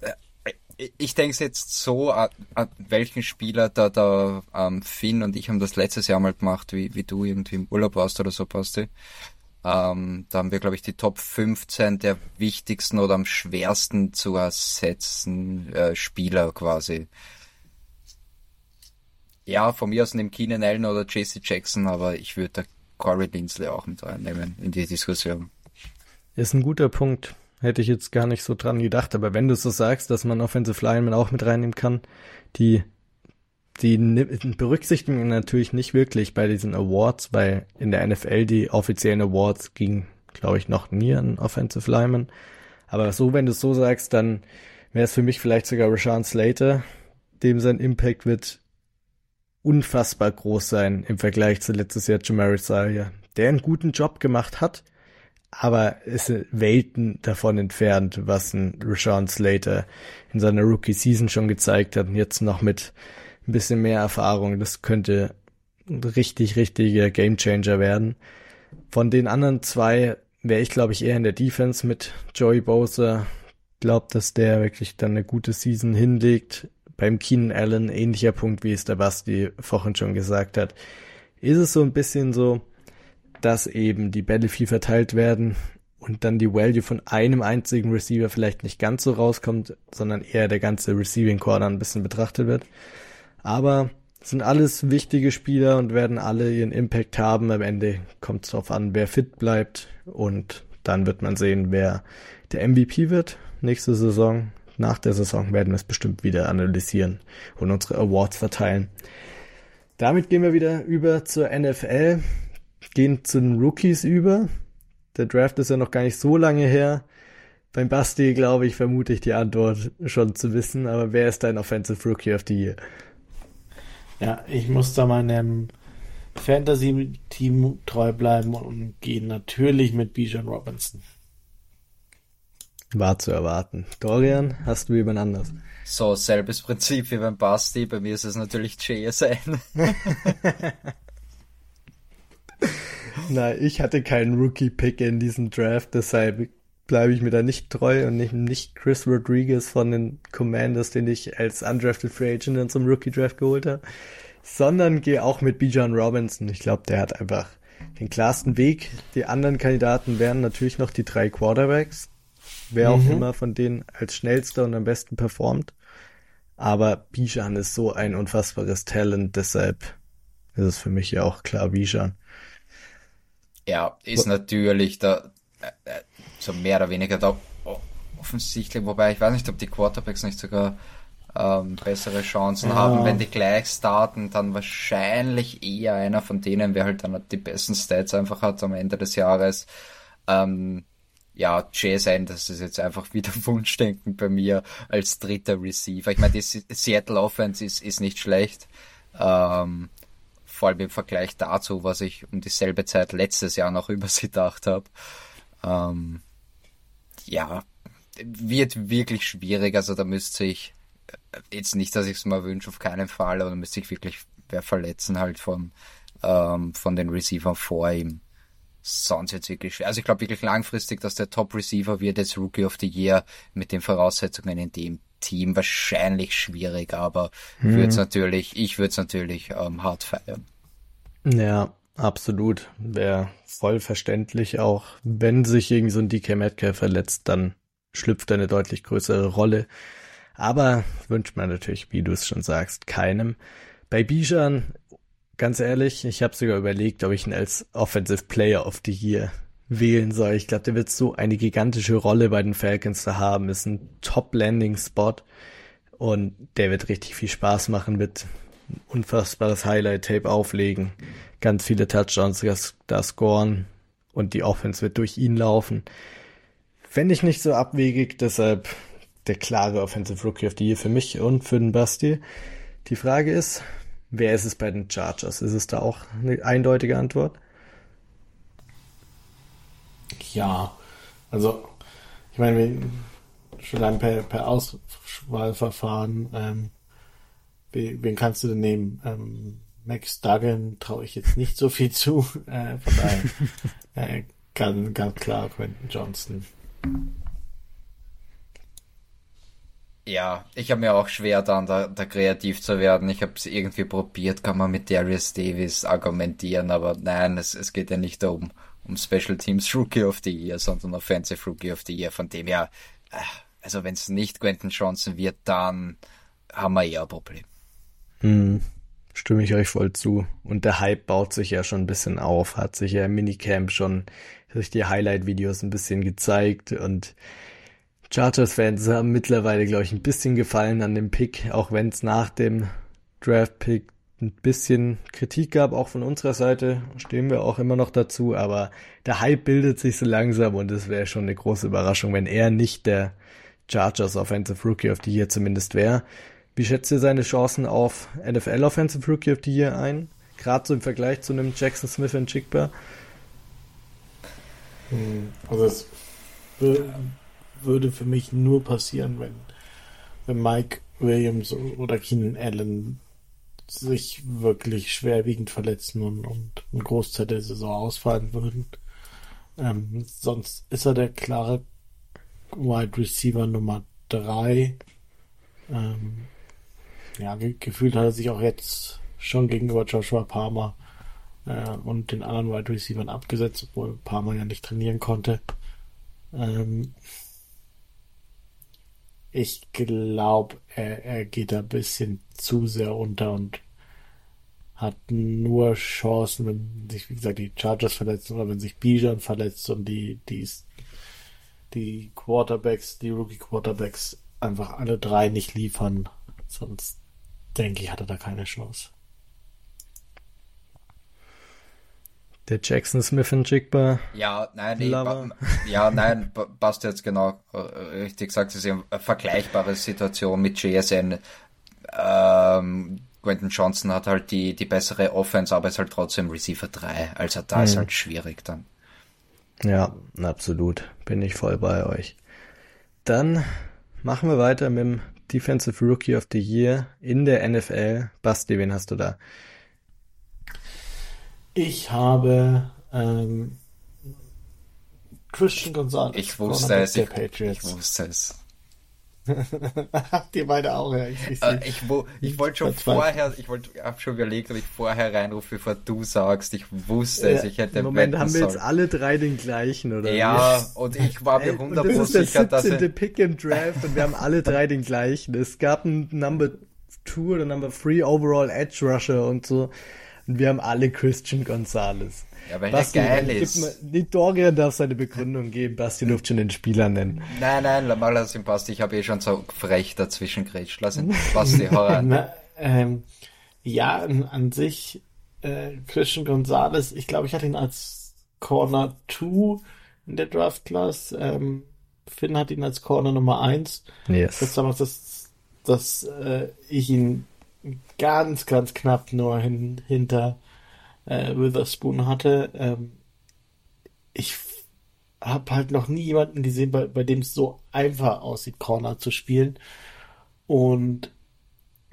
äh, ich denke jetzt so, an, an welchen Spieler da, da ähm, Finn und ich haben das letztes Jahr mal gemacht, wie, wie du irgendwie im Urlaub warst oder so, Basti. Ähm, da haben wir, glaube ich, die Top 15 der wichtigsten oder am schwersten zu ersetzen äh, Spieler quasi. Ja, von mir aus nehmt Keenan Allen oder JC Jackson, aber ich würde da Corey Linsley auch mit reinnehmen in die Diskussion. Ist ein guter Punkt. Hätte ich jetzt gar nicht so dran gedacht, aber wenn du so sagst, dass man Offensive Linemen auch mit reinnehmen kann, die die berücksichtigen natürlich nicht wirklich bei diesen Awards, weil in der NFL die offiziellen Awards ging, glaube ich, noch nie an Offensive Linemen. Aber so, wenn du es so sagst, dann wäre es für mich vielleicht sogar Rashawn Slater, dem sein Impact wird unfassbar groß sein im Vergleich zu letztes Jahr Jamari Saria, der einen guten Job gemacht hat, aber ist Welten davon entfernt, was ein Rashawn Slater in seiner Rookie Season schon gezeigt hat und jetzt noch mit ein bisschen mehr Erfahrung. Das könnte ein richtig, richtiger Gamechanger werden. Von den anderen zwei wäre ich, glaube ich, eher in der Defense mit Joey Bosa. Glaubt, dass der wirklich dann eine gute Season hinlegt. Beim Keenan Allen ähnlicher Punkt, wie es der Basti vorhin schon gesagt hat. Ist es so ein bisschen so, dass eben die Bälle viel verteilt werden und dann die Value von einem einzigen Receiver vielleicht nicht ganz so rauskommt, sondern eher der ganze Receiving Core ein bisschen betrachtet wird. Aber sind alles wichtige Spieler und werden alle ihren Impact haben. Am Ende kommt es darauf an, wer fit bleibt und dann wird man sehen, wer der MVP wird nächste Saison. Nach der Saison werden wir es bestimmt wieder analysieren und unsere Awards verteilen. Damit gehen wir wieder über zur NFL, gehen zu den Rookies über. Der Draft ist ja noch gar nicht so lange her. Beim Basti, glaube ich, vermute ich die Antwort schon zu wissen, aber wer ist dein Offensive Rookie of the Year? Ja, ich muss da meinem Fantasy-Team treu bleiben und gehe natürlich mit Bijan Robinson. War zu erwarten. Dorian, hast du jemand anders? So, selbes Prinzip wie beim Basti. Bei mir ist es natürlich JSN. Nein, ich hatte keinen Rookie-Pick in diesem Draft, deshalb bleibe ich mir da nicht treu und nicht, nicht Chris Rodriguez von den Commanders, den ich als undrafted Free Agent in zum Rookie Draft geholt habe, sondern gehe auch mit Bijan Robinson. Ich glaube, der hat einfach den klarsten Weg. Die anderen Kandidaten wären natürlich noch die drei Quarterbacks, wer auch mhm. immer von denen als schnellster und am besten performt. Aber Bijan ist so ein unfassbares Talent, deshalb ist es für mich ja auch klar Bijan. Ja, ist natürlich da äh, äh, so mehr oder weniger da offensichtlich, wobei ich weiß nicht, ob die Quarterbacks nicht sogar ähm, bessere Chancen ja. haben, wenn die gleich starten, dann wahrscheinlich eher einer von denen, wer halt dann die besten Stats einfach hat am Ende des Jahres. Ähm, ja, JSN, das ist jetzt einfach wieder Wunschdenken bei mir als dritter Receiver. Ich meine, die Seattle Offense ist, ist nicht schlecht. Ähm, vor allem im Vergleich dazu, was ich um dieselbe Zeit letztes Jahr noch über sie gedacht habe. Ähm, ja, wird wirklich schwierig. Also da müsste ich jetzt nicht, dass ich es mal wünsche, auf keinen Fall, aber da müsste ich wirklich wer verletzen halt von, ähm, von den Receivern vor ihm. Sonst jetzt wirklich schwer. Also ich glaube wirklich langfristig, dass der Top Receiver wird jetzt Rookie of the Year mit den Voraussetzungen in dem Team wahrscheinlich schwierig, aber hm. würde natürlich, ich würde es natürlich ähm, hart feiern. Ja, absolut. Wäre voll verständlich auch, wenn sich irgendwie so ein DK Metcalf verletzt, dann schlüpft eine deutlich größere Rolle. Aber wünscht man natürlich, wie du es schon sagst, keinem. Bei Bijan, ganz ehrlich, ich habe sogar überlegt, ob ich ihn als Offensive Player of the Year wählen soll. Ich glaube, der wird so eine gigantische Rolle bei den Falcons zu haben. Ist ein Top-Landing-Spot und der wird richtig viel Spaß machen, wird unfassbares Highlight-Tape auflegen, ganz viele Touchdowns da scoren und die Offense wird durch ihn laufen. Fände ich nicht so abwegig, deshalb der klare Offensive Rookie of the Year für mich und für den Basti. Die Frage ist, wer ist es bei den Chargers? Ist es da auch eine eindeutige Antwort? Ja, also ich meine, schon allein per, per Auswahlverfahren, ähm, wen, kannst du denn nehmen? Ähm, Max Duggan traue ich jetzt nicht so viel zu. Äh, von daher äh, ganz, ganz klar Quentin Johnston. Ja, ich habe mir auch schwer dann da, da kreativ zu werden. Ich habe es irgendwie probiert, kann man mit Darius Davis argumentieren, aber nein, es, es geht ja nicht um, um Special Teams Rookie of the Year, sondern Offensive Rookie of the Year. Von dem her, äh, also wenn es nicht Quentin Johnson wird, dann haben wir eher ein Problem. Hm, stimme ich euch voll zu. Und der Hype baut sich ja schon ein bisschen auf, hat sich ja im Minicamp schon durch die Highlight-Videos ein bisschen gezeigt und Chargers-Fans haben mittlerweile, glaube ich, ein bisschen gefallen an dem Pick, auch wenn es nach dem Draft-Pick ein bisschen Kritik gab, auch von unserer Seite, stehen wir auch immer noch dazu, aber der Hype bildet sich so langsam und es wäre schon eine große Überraschung, wenn er nicht der Chargers Offensive Rookie of the Year zumindest wäre. Wie schätzt ihr seine Chancen auf NFL Offensive Rookie of the Year ein? Gerade so im Vergleich zu einem Jackson Smith und Chickber? Hm, also es würde für mich nur passieren, wenn, wenn Mike Williams oder Keenan Allen sich wirklich schwerwiegend verletzen und, und einen Großteil der Saison ausfallen würden. Ähm, sonst ist er der klare Wide Receiver Nummer 3. Ähm, ja, ge gefühlt hat er sich auch jetzt schon gegenüber Joshua Palmer äh, und den anderen Wide Receivers abgesetzt, obwohl Palmer ja nicht trainieren konnte. Ähm, ich glaube, er, er geht ein bisschen zu sehr unter und hat nur Chancen, wenn sich, wie gesagt, die Chargers verletzen oder wenn sich Bijan verletzt und die, die, die Quarterbacks, die Rookie Quarterbacks einfach alle drei nicht liefern. Sonst denke ich, hat er da keine Chance. Der Jackson Smith und Jigba. Ja, nein, nee, ja, nein, passt jetzt genau äh, richtig gesagt. Es ist eine vergleichbare Situation mit JSN. Ähm, Quentin Johnson hat halt die, die bessere Offense, aber ist halt trotzdem Receiver 3. Also da mhm. ist halt schwierig dann. Ja, absolut. Bin ich voll bei euch. Dann machen wir weiter mit dem Defensive Rookie of the Year in der NFL. Basti, wen hast du da? Ich habe ähm, Christian Gonzalez. Ich wusste es. Ich, ich, wusste es. Habt ihr beide auch, ja. Ich, ich, äh, ich, ich wollte schon vorher, ich wollte, habe schon überlegt, ob ich vorher reinrufe, bevor du sagst. Ich wusste es, ich hätte Im Moment haben wir sollen. jetzt alle drei den gleichen, oder? Ja, und ich war mir hundertprozentig sicher, dass Das ist der 17. Pick im Draft und wir haben alle drei den gleichen. Es gab einen Number 2 oder Number 3 Overall Edge Rusher und so Und wir haben alle Christian Gonzalez. Ja, weil Basti, er geil ist. Mal, die Dorian darf seine Begründung geben. Basti durfte schon den Spieler nennen. Nein, nein, mal lass ihn Basti. Ich habe eh schon so frech dazwischen gerätscht. Lass ihn Basti heran. ähm, ja, an, an sich, äh, Christian Gonzalez, ich glaube, ich hatte ihn als Corner 2 in der Draft Class. Ähm, Finn hat ihn als Corner Nummer 1. Yes. Das damals, dass, dass äh, ich ihn ganz, ganz knapp nur hin, hinter äh, Witherspoon hatte. Ähm, ich habe halt noch nie jemanden gesehen, bei, bei dem es so einfach aussieht, Corner zu spielen. Und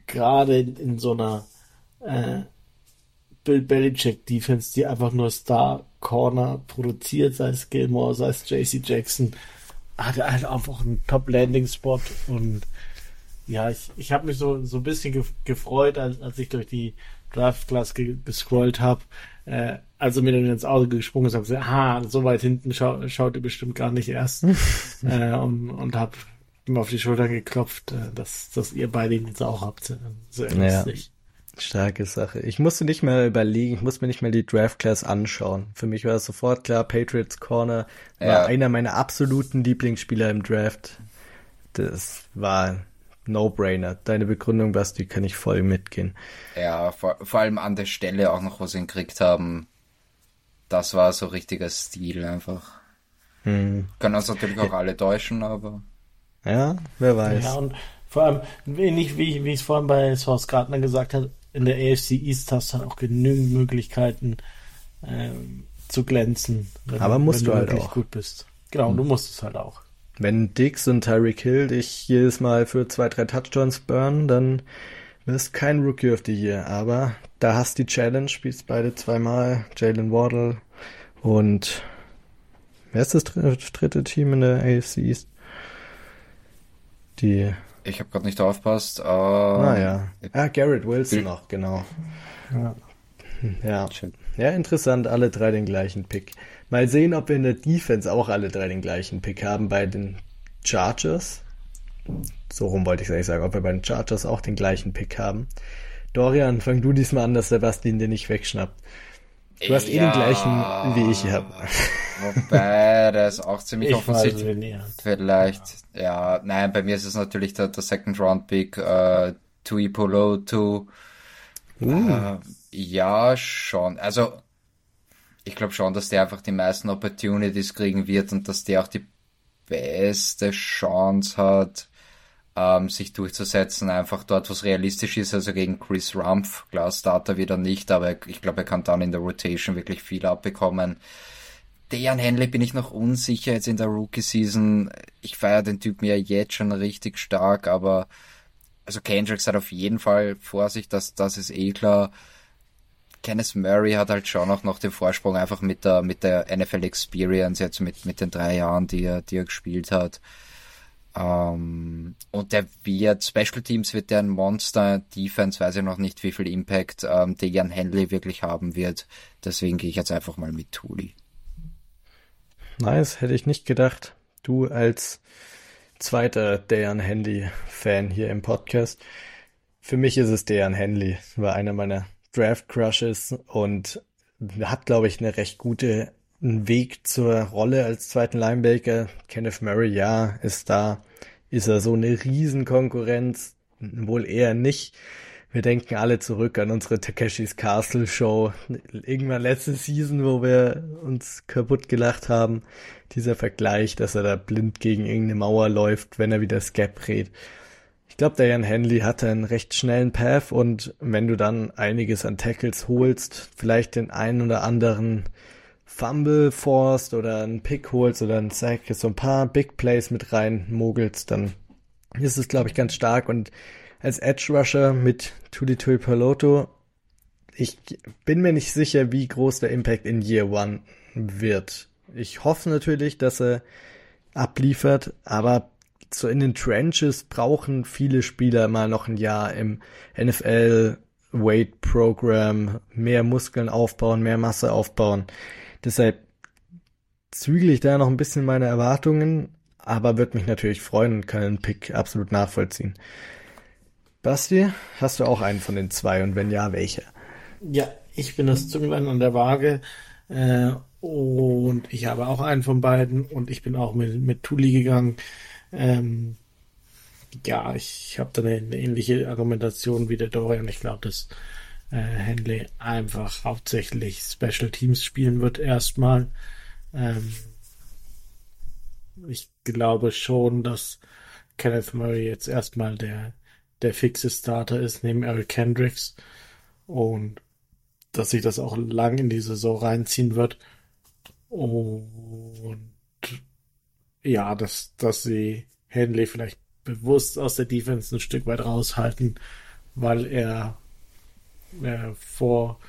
gerade in, in, so einer äh, Bill Belichick Defense, die einfach nur Star Corner produziert, sei es Gilmore, sei es JC Jackson, hat er halt einfach einen Top Landing Spot und ja, ich, ich habe mich so, so ein bisschen gefreut, als, als ich durch die Draft Class ge gescrollt habe. Äh, also mir dann ins Auge gesprungen ist, habe gesagt, ah, so weit hinten schau schaut ihr bestimmt gar nicht erst. äh, und und habe mir auf die Schulter geklopft, äh, dass, dass ihr beide ihn jetzt auch habt. Äh, sehr lustig. Ja. Starke Sache. Ich musste nicht mehr überlegen, ich musste mir nicht mehr die Draft Class anschauen. Für mich war es sofort klar, Patriots Corner war ja. einer meiner absoluten Lieblingsspieler im Draft. Das war No-Brainer. Deine Begründung, Basti, kann ich voll mitgehen. Ja, vor, vor allem an der Stelle auch noch, wo sie ihn gekriegt haben. Das war so richtiger Stil einfach. Hm. Können uns natürlich auch alle täuschen, aber. Ja, wer weiß. Ja, und vor allem, ähnlich wie, wie ich es vorhin bei Source Gardner gesagt habe, in der AFC East hast du halt auch genügend Möglichkeiten ähm, zu glänzen. Wenn, aber musst wenn du, du halt auch. gut bist. Genau, hm. du musst es halt auch. Wenn Dix und Tyreek Hill dich jedes Mal für zwei, drei Touchdowns burnen, dann wirst kein Rookie of the Year. Aber da hast die Challenge, spielst beide zweimal, Jalen Waddle und wer ist das dritte Team in der AFC East? Die. Ich habe gerade nicht aufpasst. Uh, ah ja. Ah, Garrett Wilson noch, genau. Ja. Ja. ja, interessant, alle drei den gleichen Pick. Mal sehen, ob wir in der Defense auch alle drei den gleichen Pick haben bei den Chargers. So rum wollte ich eigentlich sagen, ob wir bei den Chargers auch den gleichen Pick haben. Dorian, fang du diesmal an, dass Sebastian dir nicht wegschnappt. Du hast ja, eh den gleichen wie ich habe. Wobei, der ist auch ziemlich ich offensichtlich. Vielleicht, ja. ja. nein, bei mir ist es natürlich der, der Second Round Pick, äh, Tui Polo, to, uh. äh, ja, schon. Also, ich glaube schon, dass der einfach die meisten Opportunities kriegen wird und dass der auch die beste Chance hat, ähm, sich durchzusetzen, einfach dort, was realistisch ist, also gegen Chris Rumpf. Klar, Starter wieder nicht, aber ich glaube, er kann dann in der Rotation wirklich viel abbekommen. Dejan Henley bin ich noch unsicher jetzt in der Rookie-Season. Ich feiere den Typen ja jetzt schon richtig stark, aber also Kendricks hat auf jeden Fall Vorsicht, dass das ist eh klar. Kenneth Murray hat halt schon auch noch den Vorsprung einfach mit der, mit der NFL Experience, jetzt mit, mit den drei Jahren, die er, die er gespielt hat. Ähm, und der wird, Special Teams wird der ein Monster, Defense weiß ich noch nicht, wie viel Impact ähm, der Jan Henley wirklich haben wird. Deswegen gehe ich jetzt einfach mal mit Tuli. Nice, hätte ich nicht gedacht. Du als zweiter Dejan Henley-Fan hier im Podcast. Für mich ist es Dejan Henley, war einer meiner Draft Crushes und hat, glaube ich, eine recht gute Weg zur Rolle als zweiten Linebacker. Kenneth Murray, ja, ist da. Ist er so eine Riesenkonkurrenz? Wohl eher nicht. Wir denken alle zurück an unsere Takeshis Castle Show. Irgendwann letzte Season, wo wir uns kaputt gelacht haben. Dieser Vergleich, dass er da blind gegen irgendeine Mauer läuft, wenn er wieder Scap redet. Ich glaube, der Jan Henley hatte einen recht schnellen Path und wenn du dann einiges an Tackles holst, vielleicht den einen oder anderen Fumble forst oder einen Pick holst oder einen Sack, so ein paar Big Plays mit rein mogelst, dann ist es, glaube ich, ganz stark und als Edge Rusher mit Tuli Tui Paloto, ich bin mir nicht sicher, wie groß der Impact in Year One wird. Ich hoffe natürlich, dass er abliefert, aber so in den Trenches brauchen viele Spieler mal noch ein Jahr im NFL Weight Program, mehr Muskeln aufbauen, mehr Masse aufbauen. Deshalb zügle ich da noch ein bisschen meine Erwartungen, aber würde mich natürlich freuen und kann den Pick absolut nachvollziehen. Basti, hast du auch einen von den zwei und wenn ja, welche? Ja, ich bin das Zünglein an der Waage. Äh, und ich habe auch einen von beiden und ich bin auch mit, mit Tuli gegangen. Ähm, ja, ich habe da eine, ähnliche Argumentation wie der Dorian. Ich glaube, dass äh, Henley einfach hauptsächlich Special Teams spielen wird erstmal. Ähm, ich glaube schon, dass Kenneth Murray jetzt erstmal der, der fixe Starter ist, neben Eric Kendricks. Und dass sich das auch lang in die Saison reinziehen wird. Und ja, dass, dass sie Henley vielleicht bewusst aus der Defense ein Stück weit raushalten, weil er äh, vor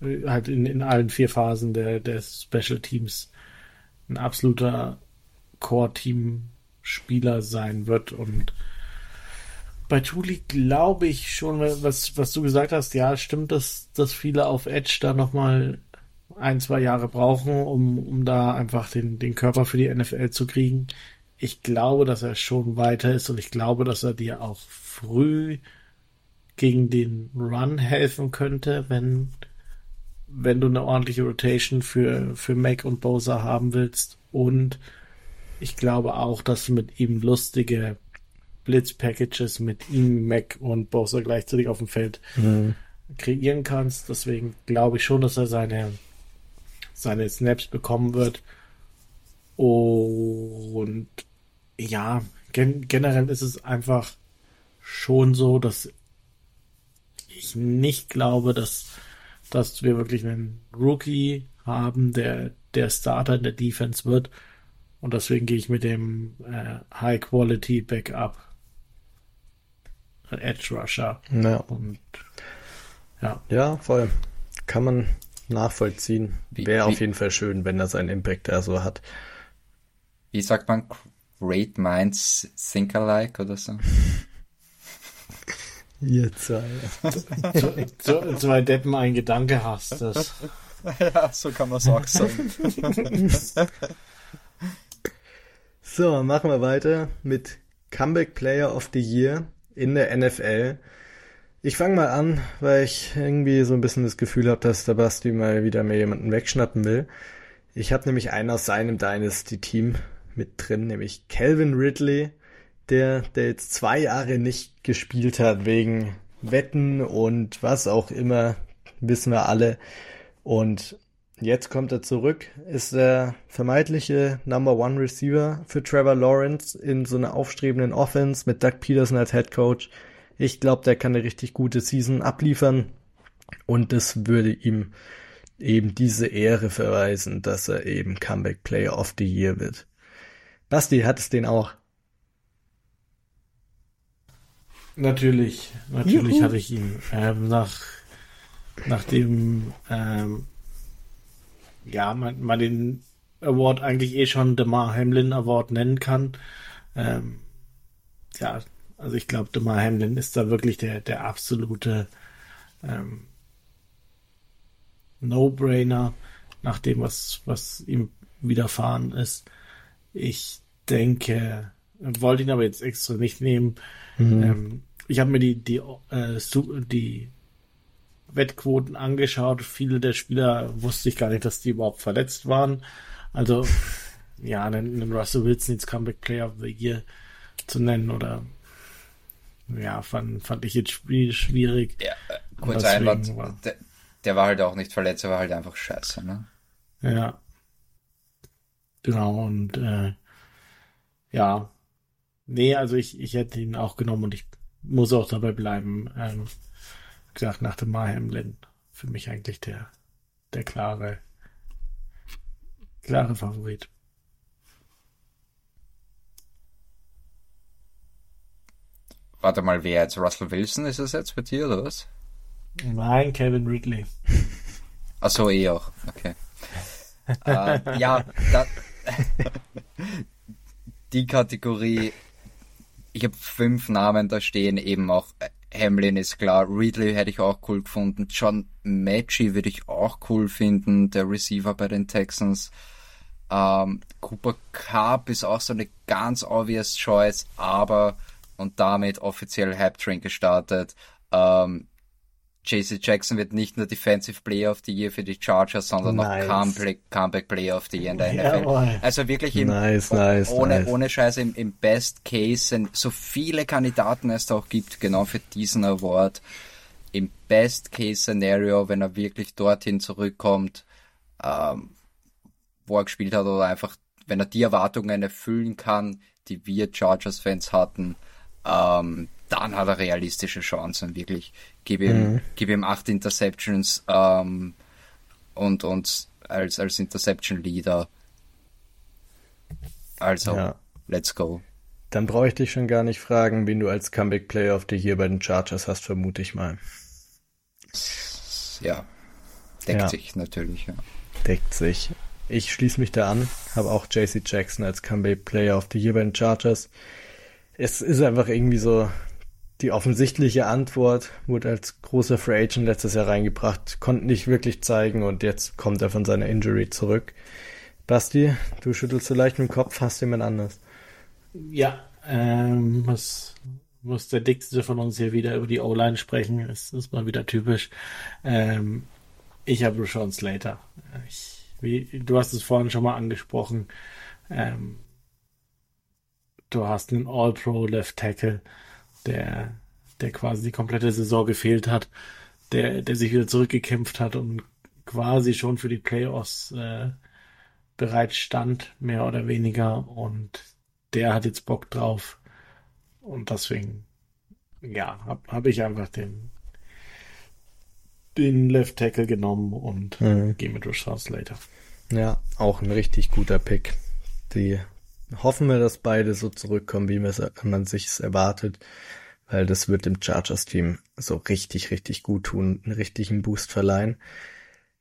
äh, halt in, in allen vier Phasen der, der Special Teams ein absoluter Core-Team-Spieler sein wird. Und bei Tuli glaube ich schon, was, was du gesagt hast, ja, stimmt, dass, dass viele auf Edge da nochmal ein, zwei Jahre brauchen, um, um da einfach den, den Körper für die NFL zu kriegen. Ich glaube, dass er schon weiter ist und ich glaube, dass er dir auch früh gegen den Run helfen könnte, wenn, wenn du eine ordentliche Rotation für, für Mac und Bowser haben willst. Und ich glaube auch, dass du mit ihm lustige Blitz-Packages mit ihm, Mac und Bowser gleichzeitig auf dem Feld mhm. kreieren kannst. Deswegen glaube ich schon, dass er seine, seine Snaps bekommen wird. Und ja, gen generell ist es einfach schon so, dass ich nicht glaube, dass, dass wir wirklich einen Rookie haben, der der Starter in der Defense wird. Und deswegen gehe ich mit dem äh, High Quality Backup Edge Rusher. Ja. Und ja. Ja, voll. Kann man nachvollziehen. Wäre auf jeden Fall schön, wenn das einen Impact da so hat. Wie sagt man? Great Minds Think Alike oder so? Ihr zwei. so, zwei Deppen ein Gedanke hast das. Ja, so kann man es auch sagen. so, machen wir weiter mit Comeback Player of the Year in der NFL. Ich fange mal an, weil ich irgendwie so ein bisschen das Gefühl habe, dass der Basti mal wieder mir jemanden wegschnappen will. Ich habe nämlich einen aus seinem Dynasty-Team mit drin, nämlich Calvin Ridley, der, der jetzt zwei Jahre nicht gespielt hat wegen Wetten und was auch immer, wissen wir alle. Und jetzt kommt er zurück, ist der vermeintliche Number One Receiver für Trevor Lawrence in so einer aufstrebenden Offense mit Doug Peterson als Head Coach. Ich glaube, der kann eine richtig gute Season abliefern und das würde ihm eben diese Ehre verweisen, dass er eben Comeback Player of the Year wird. Basti hat es den auch. Natürlich, natürlich Juhu. hatte ich ihn. Ähm, nach, nachdem ähm, ja, man, man den Award eigentlich eh schon DeMar Hamlin Award nennen kann. Ähm, ja, also ich glaube, DeMar Hamlin ist da wirklich der, der absolute ähm, No-Brainer nach dem, was, was ihm widerfahren ist. Ich denke, wollte ihn aber jetzt extra nicht nehmen. Mhm. Ähm, ich habe mir die, die, äh, die Wettquoten angeschaut. Viele der Spieler wusste ich gar nicht, dass die überhaupt verletzt waren. Also, ja, einen, einen Russell Wilson ins Comeback Player of the Year zu nennen oder ja, fand, fand ich jetzt schwierig. Ja, äh, kurz Einwand, der, der, war halt auch nicht verletzt, er war halt einfach scheiße, ne? Ja. Genau, und äh, ja. Nee, also ich, ich hätte ihn auch genommen und ich muss auch dabei bleiben. Ähm, gesagt, nach dem Hamlin für mich eigentlich der, der klare, klare Favorit. Warte mal, wer jetzt? Russell Wilson ist es jetzt bei dir oder was? Nein, Kevin Ridley. Achso, eh auch. Okay. äh, ja, da, die Kategorie, ich habe fünf Namen da stehen, eben auch Hamlin ist klar, Ridley hätte ich auch cool gefunden, John Maggi würde ich auch cool finden, der Receiver bei den Texans. Ähm, Cooper Cup ist auch so eine ganz obvious Choice, aber und damit offiziell Hype Train gestartet. Ähm, JC Jackson wird nicht nur Defensive Player of the Year für die Chargers, sondern nice. noch Comeback, Comeback Player of the Year in der NFL. Jawohl. Also wirklich im, nice, nice, ohne, nice. ohne Scheiße im, im Best Case, so viele Kandidaten es da auch gibt, genau für diesen Award. Im Best Case Scenario, wenn er wirklich dorthin zurückkommt, ähm, wo er gespielt hat oder einfach, wenn er die Erwartungen erfüllen kann, die wir Chargers-Fans hatten, ähm, dann hat er realistische Chancen, wirklich. Gib ihm, mhm. gib ihm acht Interceptions ähm, und, und als, als Interception-Leader. Also, ja. let's go. Dann brauche ich dich schon gar nicht fragen, wen du als Comeback Player of the Year bei den Chargers hast, vermute ich mal. Ja, deckt ja. sich natürlich, ja. Deckt sich. Ich schließe mich da an, habe auch JC Jackson als Comeback Player of the Year bei den Chargers. Es ist einfach irgendwie so, die offensichtliche Antwort wurde als großer Free Agent letztes Jahr reingebracht, konnte nicht wirklich zeigen und jetzt kommt er von seiner Injury zurück. Basti, du schüttelst so leicht mit dem Kopf, hast jemand anders? Ja, ähm, muss, muss der Dickste von uns hier wieder über die O-Line sprechen. Es ist mal wieder typisch. Ähm, ich habe Rashawn Slater. Ich, wie, du hast es vorhin schon mal angesprochen. Ähm, du hast einen All-Pro Left Tackle der, der quasi die komplette Saison gefehlt hat, der, der sich wieder zurückgekämpft hat und quasi schon für die Playoffs äh, bereit stand, mehr oder weniger. Und der hat jetzt Bock drauf. Und deswegen, ja, habe hab ich einfach den, den Left Tackle genommen und mhm. gehe mit Rashad Slater. Ja, auch ein richtig guter Pick. Die hoffen wir, dass beide so zurückkommen, wie man sich es erwartet, weil das wird dem Chargers-Team so richtig, richtig gut tun, einen richtigen Boost verleihen.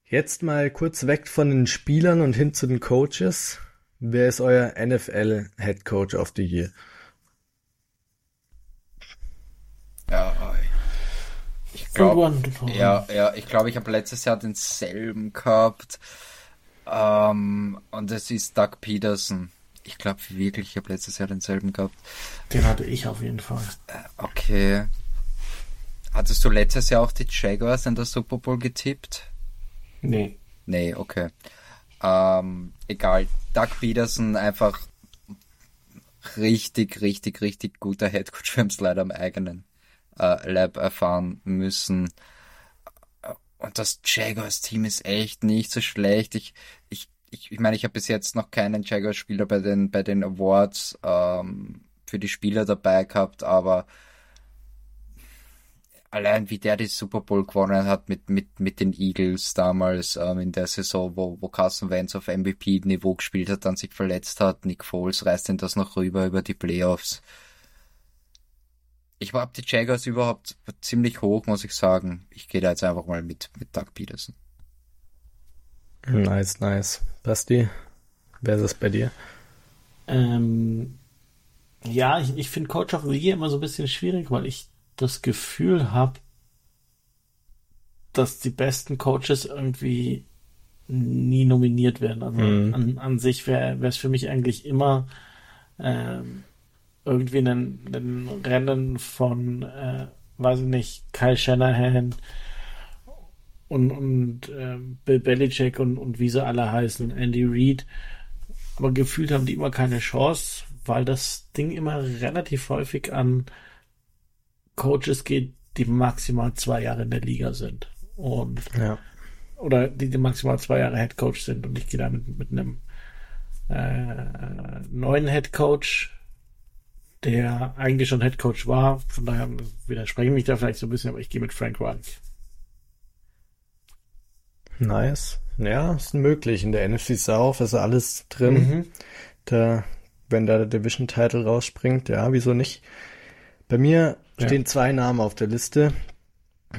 Jetzt mal kurz weg von den Spielern und hin zu den Coaches. Wer ist euer NFL Head Coach of the Year? Ja, ich glaube, ja, ja, ich glaube, ich habe letztes Jahr denselben gehabt. Ähm, und es ist Doug Peterson. Ich glaube wirklich, ich habe letztes Jahr denselben gehabt. Den hatte ich auf jeden Fall. Äh, okay. Hattest du letztes Jahr auch die Jaguars in der Super Bowl getippt? Nee. Nee, okay. Ähm, egal. Doug Peterson einfach richtig, richtig, richtig guter Headcoach. Wir haben es leider am eigenen äh, Lab erfahren müssen. Und das Jaguars-Team ist echt nicht so schlecht. Ich, ich ich, ich meine, ich habe bis jetzt noch keinen Jaguars-Spieler bei den, bei den Awards ähm, für die Spieler dabei gehabt, aber allein wie der die Super Bowl gewonnen hat mit, mit, mit den Eagles damals ähm, in der Saison, wo, wo Carson Wentz auf MVP-Niveau gespielt hat, dann sich verletzt hat, Nick Foles reißt ihn das noch rüber über die Playoffs. Ich war die Jaguars überhaupt ziemlich hoch, muss ich sagen. Ich gehe da jetzt einfach mal mit, mit Doug Peterson. Nice, nice. Basti, wer ist es bei dir? Ähm, ja, ich, ich finde Coach of the Year immer so ein bisschen schwierig, weil ich das Gefühl habe, dass die besten Coaches irgendwie nie nominiert werden. Also mhm. an, an sich wäre es für mich eigentlich immer ähm, irgendwie ein, ein Rennen von, äh, weiß ich nicht, Kyle Shanahan, und, und äh, Bill Belichick und, und wie sie alle heißen, Andy Reid. Aber gefühlt haben die immer keine Chance, weil das Ding immer relativ häufig an Coaches geht, die maximal zwei Jahre in der Liga sind. Und ja. oder die, die maximal zwei Jahre Head Coach sind und ich gehe da mit, mit einem äh, neuen Head Coach, der eigentlich schon Head Coach war. Von daher widerspreche ich mich da vielleicht so ein bisschen, aber ich gehe mit Frank Reich. Nice. Ja, ist möglich. In der NFC South ist alles drin. Mhm. Da, wenn da der Division Title rausspringt, ja, wieso nicht? Bei mir ja. stehen zwei Namen auf der Liste.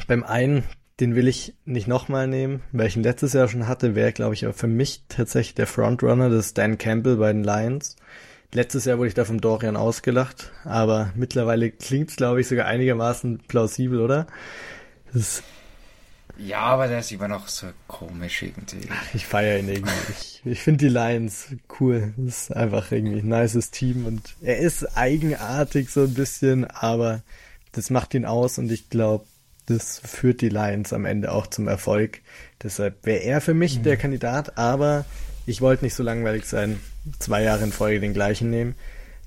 Beim einen, den will ich nicht nochmal nehmen, ihn letztes Jahr schon hatte, wäre, glaube ich, aber für mich tatsächlich der Frontrunner, das ist Dan Campbell bei den Lions. Letztes Jahr wurde ich da vom Dorian ausgelacht, aber mittlerweile klingt's, glaube ich, sogar einigermaßen plausibel, oder? Das ja, aber der ist immer noch so komisch irgendwie. Ich feiere ihn irgendwie. Ich, ich finde die Lions cool. Das ist einfach irgendwie ein nices Team und er ist eigenartig so ein bisschen, aber das macht ihn aus und ich glaube, das führt die Lions am Ende auch zum Erfolg. Deshalb wäre er für mich mhm. der Kandidat, aber ich wollte nicht so langweilig sein, zwei Jahre in Folge den gleichen nehmen.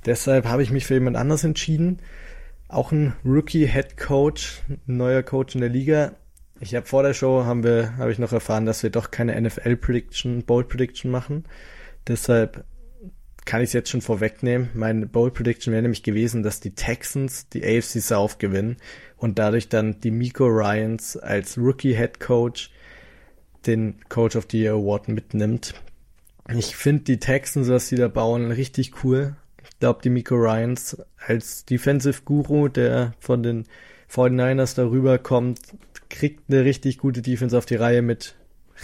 Deshalb habe ich mich für jemand anders entschieden. Auch ein Rookie Head Coach, ein neuer Coach in der Liga. Ich habe vor der Show haben wir, habe ich noch erfahren, dass wir doch keine NFL Prediction, Bold Prediction machen. Deshalb kann ich es jetzt schon vorwegnehmen. Meine Bold Prediction wäre nämlich gewesen, dass die Texans die AFC South gewinnen und dadurch dann die Miko Ryans als Rookie Head Coach den Coach of the Year Award mitnimmt. Ich finde die Texans, was sie da bauen, richtig cool. Ich glaube, die Miko Ryans als Defensive Guru, der von den 49ers darüber kommt, kriegt eine richtig gute Defense auf die Reihe mit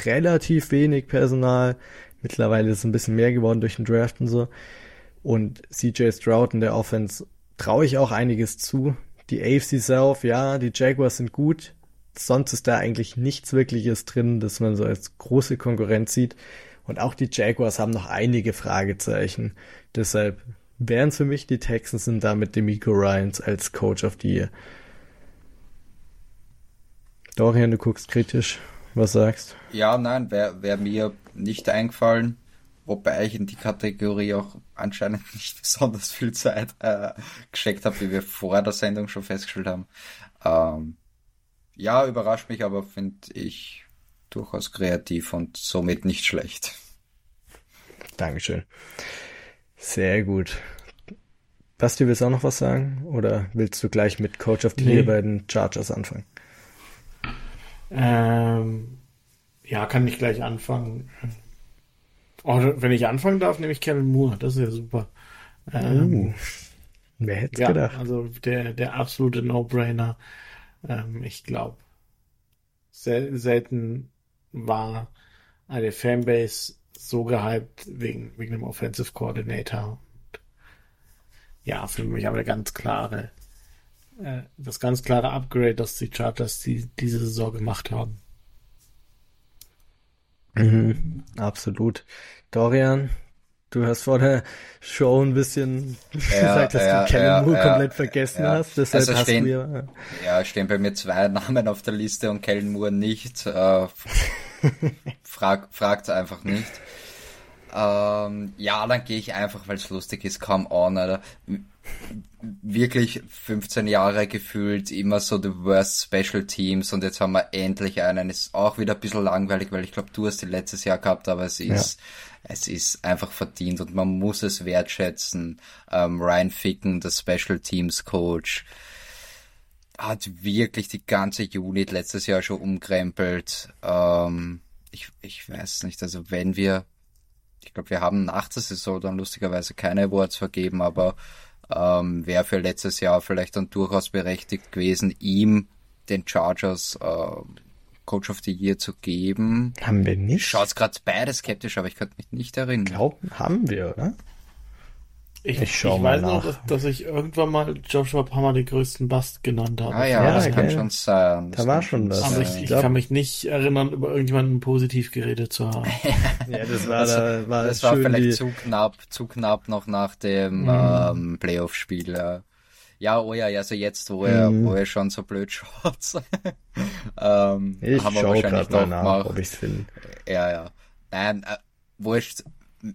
relativ wenig Personal. Mittlerweile ist es ein bisschen mehr geworden durch den Draft und so. Und CJ Stroud in der Offense traue ich auch einiges zu. Die AFC South, ja, die Jaguars sind gut. Sonst ist da eigentlich nichts wirkliches drin, das man so als große Konkurrenz sieht. Und auch die Jaguars haben noch einige Fragezeichen. Deshalb wären es für mich die Texans und damit Demico Ryans als Coach of the Year. Dorian, du guckst kritisch. Was sagst? Ja, nein, wäre wär mir nicht eingefallen. Wobei ich in die Kategorie auch anscheinend nicht besonders viel Zeit äh, gescheckt habe, wie wir vor der Sendung schon festgestellt haben. Ähm, ja, überrascht mich, aber finde ich durchaus kreativ und somit nicht schlecht. Dankeschön. Sehr gut. Basti, willst du auch noch was sagen? Oder willst du gleich mit Coach of the nee. Year bei den Chargers anfangen? Ähm, ja, kann ich gleich anfangen. Oh, wenn ich anfangen darf, nehme ich Kevin Moore. Das ist ja super. Ähm, uh, wer hätte ja, gedacht? Also der, der absolute No-Brainer. Ähm, ich glaube, sel selten war eine Fanbase so gehypt wegen, wegen dem Offensive Coordinator. Ja, für mich aber der ganz klare äh, das ganz klare Upgrade, das die Chargers die, diese Saison gemacht haben. Mhm, absolut. Dorian, du hast vor der Show ein bisschen ja, gesagt, dass ja, du Kellen ja, Moore komplett vergessen hast. Deshalb also hast stehen, du ja, ja, stehen bei mir zwei Namen auf der Liste und Kellen Moore nicht. Äh, frag, fragt einfach nicht. Ähm, ja, dann gehe ich einfach, weil es lustig ist, come on, Alter wirklich 15 Jahre gefühlt immer so the worst Special Teams und jetzt haben wir endlich einen. Ist auch wieder ein bisschen langweilig, weil ich glaube, du hast die letztes Jahr gehabt, aber es ist, ja. es ist einfach verdient und man muss es wertschätzen. Ähm, Ryan Ficken, der Special Teams Coach, hat wirklich die ganze Unit letztes Jahr schon umkrempelt. Ähm, ich, ich weiß nicht, also wenn wir, ich glaube, wir haben nach der Saison dann lustigerweise keine Awards vergeben, aber ähm, wäre für letztes Jahr vielleicht dann durchaus berechtigt gewesen, ihm den Chargers äh, Coach of the Year zu geben. Haben wir nicht? Schaut's gerade beide skeptisch, aber ich könnte mich nicht erinnern. Glauben haben wir, oder? Ich, ich, schau ich mal weiß nach. noch, dass, dass, ich irgendwann mal Joshua Palmer den größten Bast genannt habe. Ah ja, ja das kann schon sein. Das da war schon was. Aber ich, ich kann mich nicht erinnern, über irgendjemanden positiv geredet zu haben. ja, das war, das, da, war, das war vielleicht die... zu knapp, zu knapp noch nach dem mhm. ähm, Playoff-Spiel. Ja. ja, oh ja, also jetzt, wo er, mhm. wo er schon so blöd schaut. ähm, ich haben wir wahrscheinlich doch nach, gemacht. ob ich's finde. Ja, ja. Nein, äh, wurscht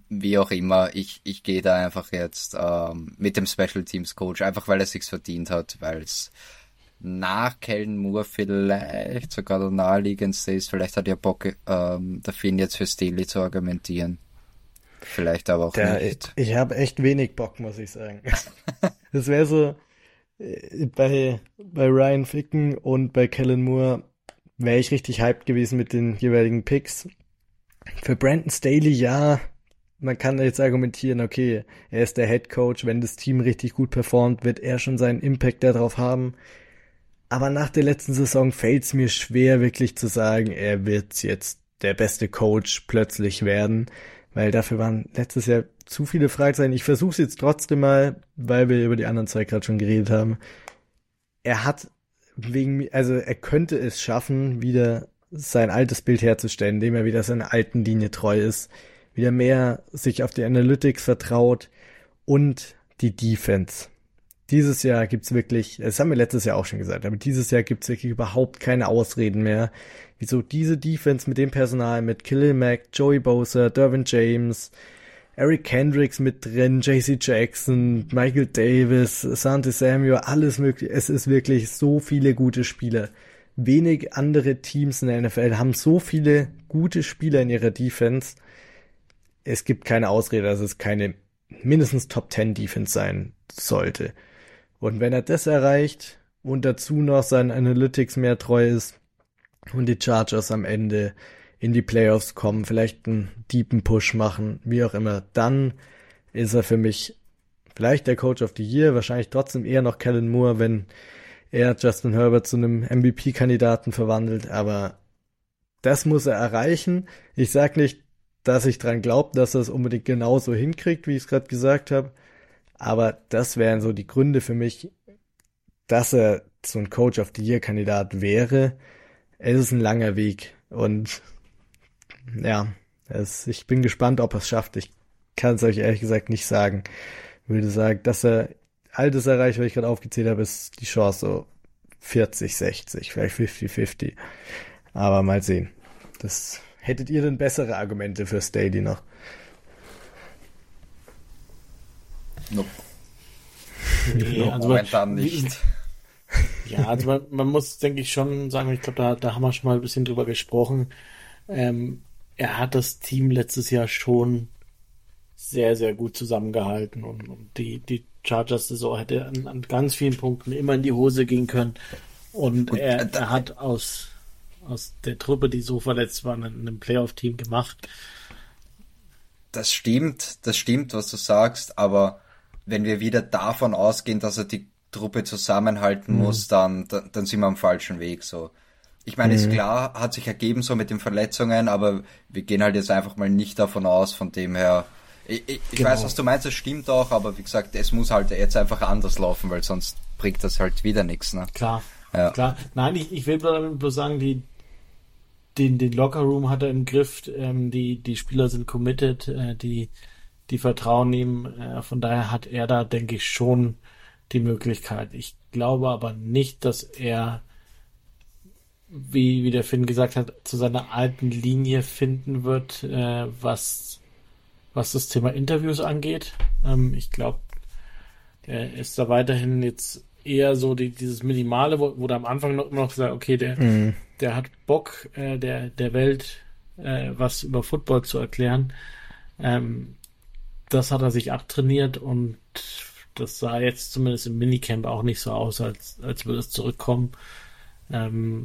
wie auch immer, ich, ich gehe da einfach jetzt ähm, mit dem Special Teams Coach, einfach weil er sich's verdient hat, weil es nach Kellen Moore vielleicht sogar der naheliegendste ist. Vielleicht hat ja Bock, ähm, Finn jetzt für Staley zu argumentieren. Vielleicht aber auch der, nicht. Ich, ich habe echt wenig Bock, muss ich sagen. das wäre so, äh, bei, bei Ryan Ficken und bei Kellen Moore wäre ich richtig hyped gewesen mit den jeweiligen Picks. Für Brandon Staley, ja, man kann jetzt argumentieren, okay, er ist der Head Coach, wenn das Team richtig gut performt, wird er schon seinen Impact darauf haben. Aber nach der letzten Saison fällt es mir schwer, wirklich zu sagen, er wird jetzt der beste Coach plötzlich werden, weil dafür waren letztes Jahr zu viele Fragezeichen. Ich versuche es jetzt trotzdem mal, weil wir über die anderen zwei gerade schon geredet haben. Er hat wegen, also er könnte es schaffen, wieder sein altes Bild herzustellen, indem er wieder seiner alten Linie treu ist wieder mehr sich auf die Analytics vertraut und die Defense. dieses Jahr gibt's wirklich, das haben wir letztes Jahr auch schon gesagt, aber dieses Jahr gibt's wirklich überhaupt keine Ausreden mehr, wieso diese Defense mit dem Personal, mit Khalil Mack, Joey Bosa, Dervin James, Eric Kendricks mit drin, JC Jackson, Michael Davis, Sante Samuel, alles mögliche. Es ist wirklich so viele gute Spieler. Wenig andere Teams in der NFL haben so viele gute Spieler in ihrer Defense. Es gibt keine Ausrede, dass es keine mindestens Top 10 Defense sein sollte. Und wenn er das erreicht und dazu noch seinen Analytics mehr treu ist und die Chargers am Ende in die Playoffs kommen, vielleicht einen deepen Push machen, wie auch immer, dann ist er für mich vielleicht der Coach of the Year, wahrscheinlich trotzdem eher noch Kellen Moore, wenn er Justin Herbert zu einem MVP-Kandidaten verwandelt, aber das muss er erreichen. Ich sag nicht, dass ich dran glaube, dass er es unbedingt genauso hinkriegt, wie ich es gerade gesagt habe, aber das wären so die Gründe für mich, dass er so ein Coach of the Year Kandidat wäre. Es ist ein langer Weg und ja, es, ich bin gespannt, ob er es schafft. Ich kann es euch ehrlich gesagt nicht sagen. Ich würde sagen, dass er all das erreicht, was ich gerade aufgezählt habe, ist die Chance so 40, 60, vielleicht 50, 50. Aber mal sehen. Das hättet ihr denn bessere Argumente für Staley noch? Nope. Nee, also Momentan nicht. Ja, also man, man muss, denke ich, schon sagen, ich glaube, da, da haben wir schon mal ein bisschen drüber gesprochen. Ähm, er hat das Team letztes Jahr schon sehr, sehr gut zusammengehalten und, und die, die Chargers-Saison hätte an, an, ganz vielen Punkten immer in die Hose gehen können. Und, und er, er hat aus, aus der Truppe, die so verletzt war, ein, ein Playoff-Team gemacht. Das stimmt, das stimmt, was du sagst, aber wenn wir wieder davon ausgehen, dass er die Truppe zusammenhalten mhm. muss, dann, dann, dann sind wir am falschen Weg, so. Ich meine, mhm. ist klar, hat sich ergeben so mit den Verletzungen, aber wir gehen halt jetzt einfach mal nicht davon aus, von dem her. Ich, ich, ich genau. weiß, was du meinst, das stimmt auch, aber wie gesagt, es muss halt jetzt einfach anders laufen, weil sonst bringt das halt wieder nichts, ne? Klar. Ja. Klar. Nein, ich, ich will bloß sagen, die, den, den Lockerroom hat er im Griff, ähm, die, die Spieler sind committed, äh, die, die vertrauen ihm. Äh, von daher hat er da, denke ich, schon die Möglichkeit. Ich glaube aber nicht, dass er, wie, wie der Finn gesagt hat, zu seiner alten Linie finden wird, äh, was, was das Thema Interviews angeht. Ähm, ich glaube, er ist da weiterhin jetzt eher so die, dieses Minimale, wo, wo da am Anfang noch immer noch gesagt, okay, der, mhm. Der hat Bock, äh, der, der Welt äh, was über Football zu erklären. Ähm, das hat er sich abtrainiert und das sah jetzt zumindest im Minicamp auch nicht so aus, als, als würde es zurückkommen. Ähm,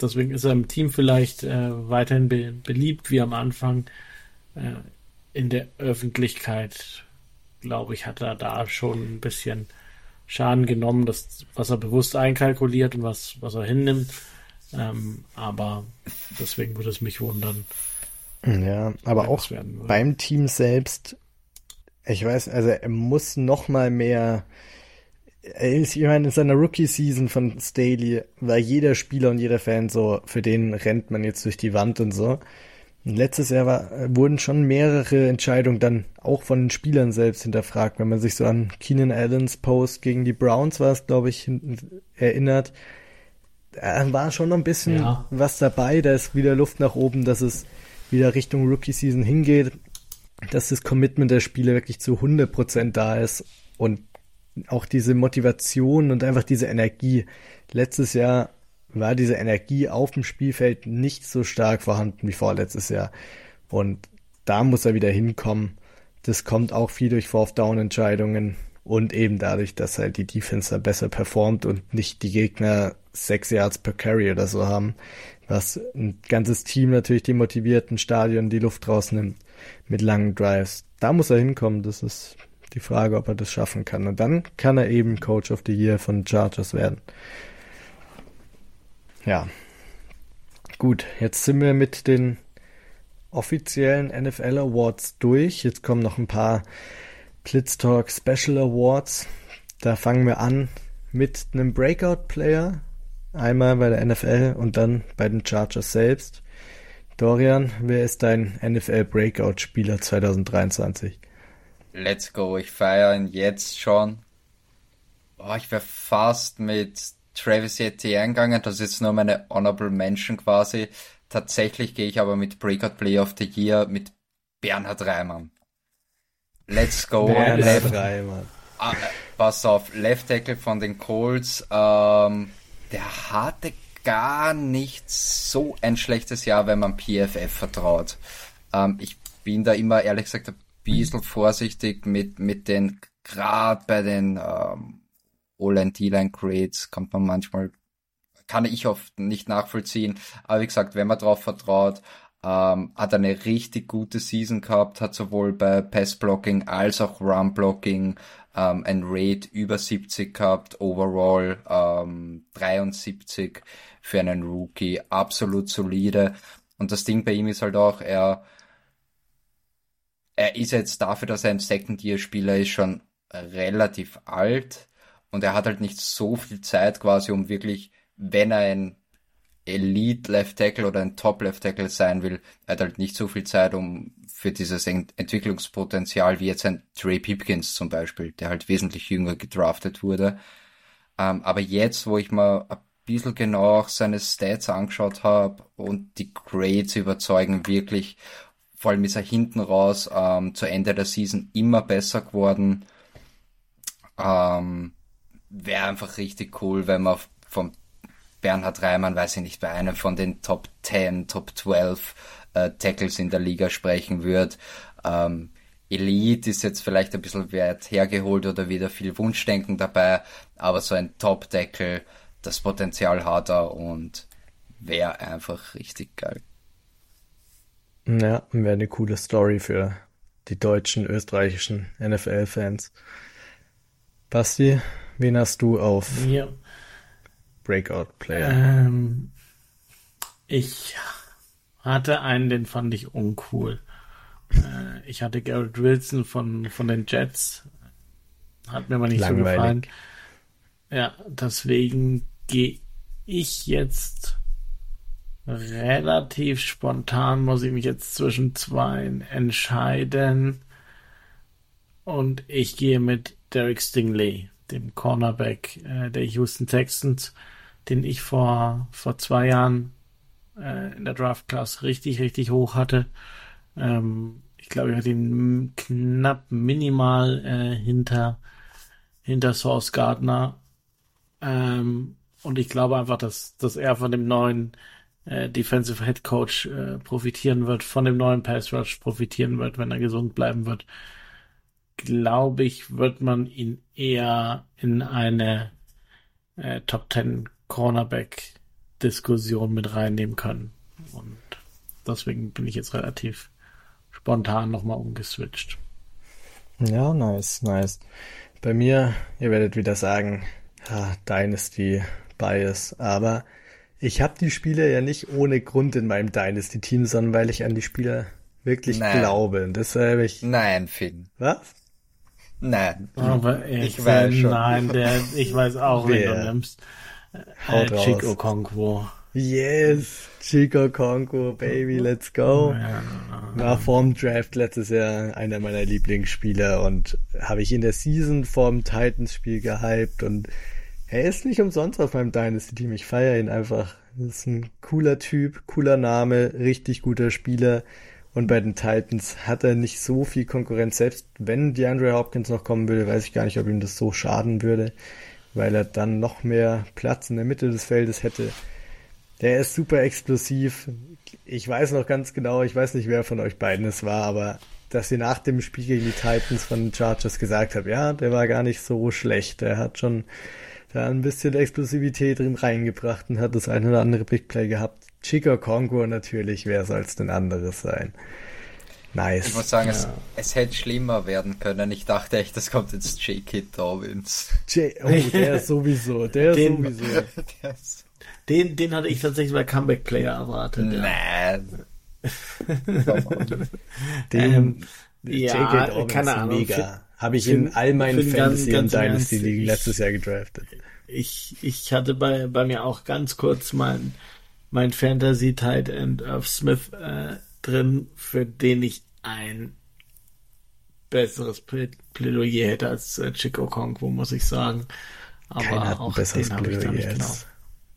deswegen ist er im Team vielleicht äh, weiterhin be beliebt wie am Anfang. Äh, in der Öffentlichkeit, glaube ich, hat er da schon ein bisschen Schaden genommen, das, was er bewusst einkalkuliert und was, was er hinnimmt. Ähm, aber deswegen würde es mich wundern. Ja, aber auch beim Team selbst ich weiß, also er muss noch mal mehr. Ich meine, in seiner Rookie-Season von Staley war jeder Spieler und jeder Fan so, für den rennt man jetzt durch die Wand und so. Und letztes Jahr war, wurden schon mehrere Entscheidungen dann auch von den Spielern selbst hinterfragt, wenn man sich so an Keenan Allens Post gegen die Browns war es, glaube ich, erinnert. Da war schon noch ein bisschen ja. was dabei, da ist wieder Luft nach oben, dass es wieder Richtung Rookie-Season hingeht dass das Commitment der Spieler wirklich zu 100% da ist und auch diese Motivation und einfach diese Energie. Letztes Jahr war diese Energie auf dem Spielfeld nicht so stark vorhanden wie vorletztes Jahr. Und da muss er wieder hinkommen. Das kommt auch viel durch Fourth-Down-Entscheidungen und eben dadurch, dass halt die Defense besser performt und nicht die Gegner sechs Yards per Carry oder so haben, was ein ganzes Team natürlich demotiviert, ein Stadion die Luft rausnimmt mit langen Drives. Da muss er hinkommen. Das ist die Frage, ob er das schaffen kann. Und dann kann er eben Coach of the Year von Chargers werden. Ja. Gut, jetzt sind wir mit den offiziellen NFL Awards durch. Jetzt kommen noch ein paar Blitz Talk Special Awards. Da fangen wir an mit einem Breakout Player. Einmal bei der NFL und dann bei den Chargers selbst. Dorian, wer ist dein NFL Breakout Spieler 2023? Let's go, ich feiere ihn jetzt schon. Oh, ich wäre fast mit Travis Etienne gegangen. Das ist nur meine Honorable Mention quasi. Tatsächlich gehe ich aber mit Breakout Play of the Year mit Bernhard Reimann. Let's go. Left, Reimann. Ah, pass auf, Left Tackle von den Colts. Ähm, der hatte gar nicht so ein schlechtes Jahr, wenn man PFF vertraut. Ähm, ich bin da immer ehrlich gesagt ein bisschen vorsichtig mit, mit den, gerade bei den ähm, O-Line, Grades kommt man manchmal, kann ich oft nicht nachvollziehen. Aber wie gesagt, wenn man drauf vertraut, ähm, hat eine richtig gute Season gehabt, hat sowohl bei Pass-Blocking als auch Run-Blocking ähm, ein Rate über 70 gehabt, overall ähm, 73 für einen Rookie, absolut solide. Und das Ding bei ihm ist halt auch, er, er ist jetzt dafür, dass er ein Second-Year-Spieler ist, schon relativ alt und er hat halt nicht so viel Zeit quasi, um wirklich, wenn er ein Elite Left Tackle oder ein Top Left Tackle sein will, er hat halt nicht so viel Zeit, um für dieses Ent Entwicklungspotenzial wie jetzt ein Trey Pipkins zum Beispiel, der halt wesentlich jünger gedraftet wurde. Ähm, aber jetzt, wo ich mal ein bisschen genau auch seine Stats angeschaut habe und die Grades überzeugen wirklich, vor allem ist er hinten raus ähm, zu Ende der Season immer besser geworden. Ähm, Wäre einfach richtig cool, wenn man vom Bernhard Reimann, weiß ich nicht, bei einem von den Top 10, Top 12 äh, Tackles in der Liga sprechen wird. Ähm, Elite ist jetzt vielleicht ein bisschen wert hergeholt oder wieder viel Wunschdenken dabei, aber so ein Top-Tackle, das Potenzial hat er und wäre einfach richtig geil. Ja, wäre eine coole Story für die deutschen, österreichischen NFL-Fans. Basti, wen hast du auf Ja. Breakout Player? Ähm, ich hatte einen, den fand ich uncool. Äh, ich hatte Garrett Wilson von, von den Jets. Hat mir aber nicht so Langweilig. gefallen. Ja, deswegen gehe ich jetzt relativ spontan, muss ich mich jetzt zwischen zwei entscheiden. Und ich gehe mit Derek Stingley, dem Cornerback äh, der Houston Texans, den ich vor, vor zwei Jahren äh, in der Draft Class richtig, richtig hoch hatte. Ähm, ich glaube, ich hatte ihn knapp minimal äh, hinter, hinter Source Gardner. Ähm, und ich glaube einfach, dass, dass er von dem neuen äh, Defensive Head Coach äh, profitieren wird, von dem neuen Pass Rush profitieren wird, wenn er gesund bleiben wird. Glaube ich, wird man ihn eher in eine äh, Top 10 Cornerback Diskussion mit reinnehmen können. Und deswegen bin ich jetzt relativ spontan nochmal umgeswitcht. Ja, nice, nice. Bei mir, ihr werdet wieder sagen, ja, Dynasty Bias, aber ich habe die Spieler ja nicht ohne Grund in meinem Dynasty-Team, sondern weil ich an die Spieler wirklich Nein. glaube. Und deshalb ich. Nein, Finn. Was? Nein. Aber Ich ich weiß schon. Nein, der, ich weiß auch, wen du nimmst. Äh, Haut raus. Chico Okonkwo. Yes, Chico Conco, baby, let's go. War vorm Draft letztes Jahr einer meiner Lieblingsspieler und habe ich in der Season vorm Titans-Spiel gehypt und er ist nicht umsonst auf meinem Dynasty-Team. Ich feiere ihn einfach. Das ist ein cooler Typ, cooler Name, richtig guter Spieler. Und bei den Titans hat er nicht so viel Konkurrenz. Selbst wenn DeAndre Hopkins noch kommen würde, weiß ich gar nicht, ob ihm das so schaden würde, weil er dann noch mehr Platz in der Mitte des Feldes hätte. Der ist super explosiv. Ich weiß noch ganz genau, ich weiß nicht, wer von euch beiden es war, aber dass ihr nach dem Spiel gegen die Titans von den Chargers gesagt habt, ja, der war gar nicht so schlecht. Der hat schon da ein bisschen Explosivität drin reingebracht und hat das eine oder andere Big Play gehabt. Chico Congo natürlich, wer soll's denn anderes sein? Nice. Ich muss sagen, es, es hätte schlimmer werden können. Ich dachte echt, das kommt jetzt J.K. Dobbins. J oh, der ist sowieso, der ist Den- sowieso. Der ist- Den, den hatte ich tatsächlich bei Comeback Player erwartet. Ja. Nein. Den Ähm, J.K. ja, Dobbins keine ist Ahnung. mega. Habe ich in all meinen ganz- Fantasy- und ganz im Ernst, Dynasty-Ligen ich- letztes Jahr gedraftet. Ich, ich hatte bei, bei mir auch ganz kurz mein, mein Fantasy Tight End of Smith äh, drin, für den ich ein besseres Plä- Plädoyer hätte als äh, Chico Okonkwo, muss ich sagen. Aber Keiner hat ein auch besseres den habe ich da Blurry nicht als genau.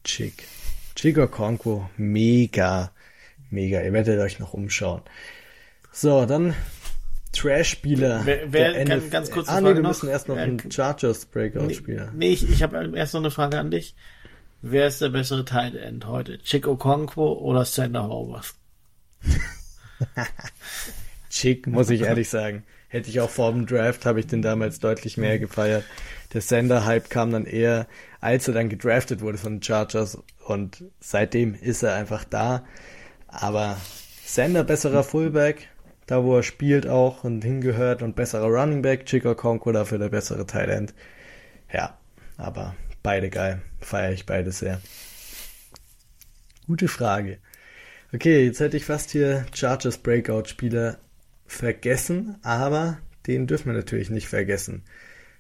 Chick. Chico Conquo, mega, mega. Ihr werdet euch noch umschauen. So, dann Trash-Spieler. Wer- wer der kann- ganz kurz Ah, nee, wir noch? müssen erst noch einen kann- Chargers Breakout-Spieler. Nee, ich, ich habe erst noch eine Frage an dich. Wer ist der bessere Tight End heute? Chick Okonkwo oder Sander Howard? Chick, muss ich ehrlich sagen. Hätte ich auch vor dem Draft, habe ich den damals deutlich mehr gefeiert. Der Sender-Hype kam dann eher, als er dann gedraftet wurde von den Chargers und seitdem ist er einfach da. Aber Sender besserer Fullback, da wo er spielt auch und hingehört und besserer Running Back, Chico Conco dafür der bessere End. Ja, aber beide geil. Feiere ich beide sehr. Gute Frage. Okay, jetzt hätte ich fast hier Chargers Breakout-Spieler vergessen, aber den dürfen wir natürlich nicht vergessen.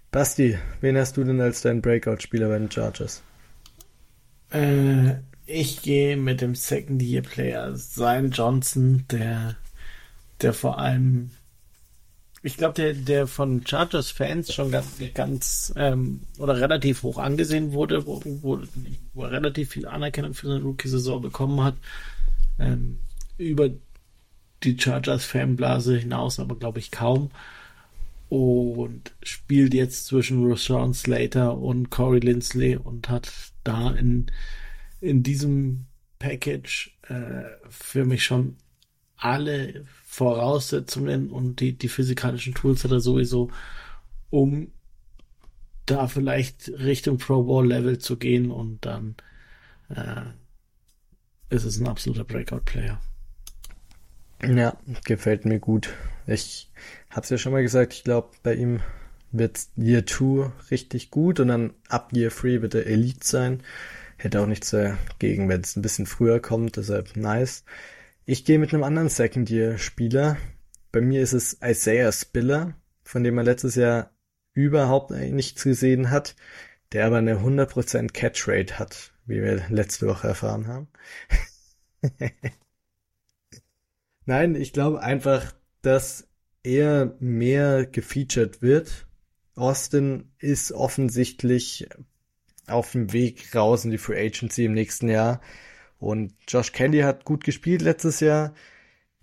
Basti, wen hast du denn als deinen Breakout-Spieler bei den Chargers? Äh, ich gehe mit dem Second Year Player Zion Johnson, der, der vor allem, ich glaube, der, der von Chargers Fans schon ganz, ganz ähm, oder relativ hoch angesehen wurde, wo, wo, wo er relativ viel Anerkennung für seine Rookie-Saison bekommen hat, ähm, über die Chargers Fanblase hinaus, aber glaube ich kaum. Und spielt jetzt zwischen Rashawn Slater und Corey Lindsley und hat da in, in diesem Package äh, für mich schon alle Voraussetzungen und die, die physikalischen Tools hat er sowieso, um da vielleicht Richtung Pro Bowl Level zu gehen und dann äh, ist es ein absoluter Breakout Player. Ja, gefällt mir gut. Ich hab's ja schon mal gesagt, ich glaube, bei ihm wird Year 2 richtig gut und dann ab Year 3 wird er Elite sein. Hätte auch nichts dagegen, wenn es ein bisschen früher kommt, deshalb nice. Ich gehe mit einem anderen Second-Year-Spieler. Bei mir ist es Isaiah Spiller, von dem man letztes Jahr überhaupt nichts gesehen hat, der aber eine 100% Catch-Rate hat, wie wir letzte Woche erfahren haben. Nein, ich glaube einfach, dass er mehr gefeatured wird. Austin ist offensichtlich auf dem Weg raus in die Free Agency im nächsten Jahr. Und Josh Kelly hat gut gespielt letztes Jahr,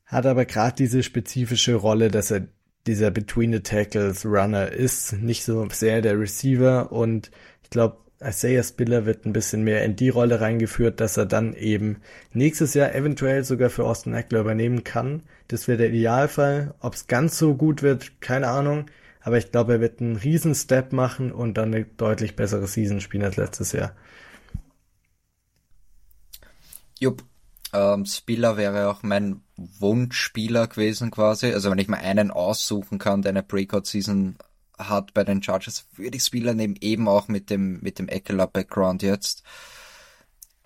hat aber gerade diese spezifische Rolle, dass er dieser Between the Tackles Runner ist, nicht so sehr der Receiver. Und ich glaube, Isaiah Spiller wird ein bisschen mehr in die Rolle reingeführt, dass er dann eben nächstes Jahr eventuell sogar für Austin Eckler übernehmen kann. Das wäre der Idealfall. Ob es ganz so gut wird, keine Ahnung. Aber ich glaube, er wird einen riesen Step machen und dann eine deutlich bessere Season spielen als letztes Jahr. Jupp. Ähm, Spieler wäre auch mein Wunschspieler gewesen quasi. Also wenn ich mal einen aussuchen kann, der eine Breakout-Season hat bei den Chargers, würde ich Spieler nehmen, eben auch mit dem, mit dem Eckler-Background jetzt.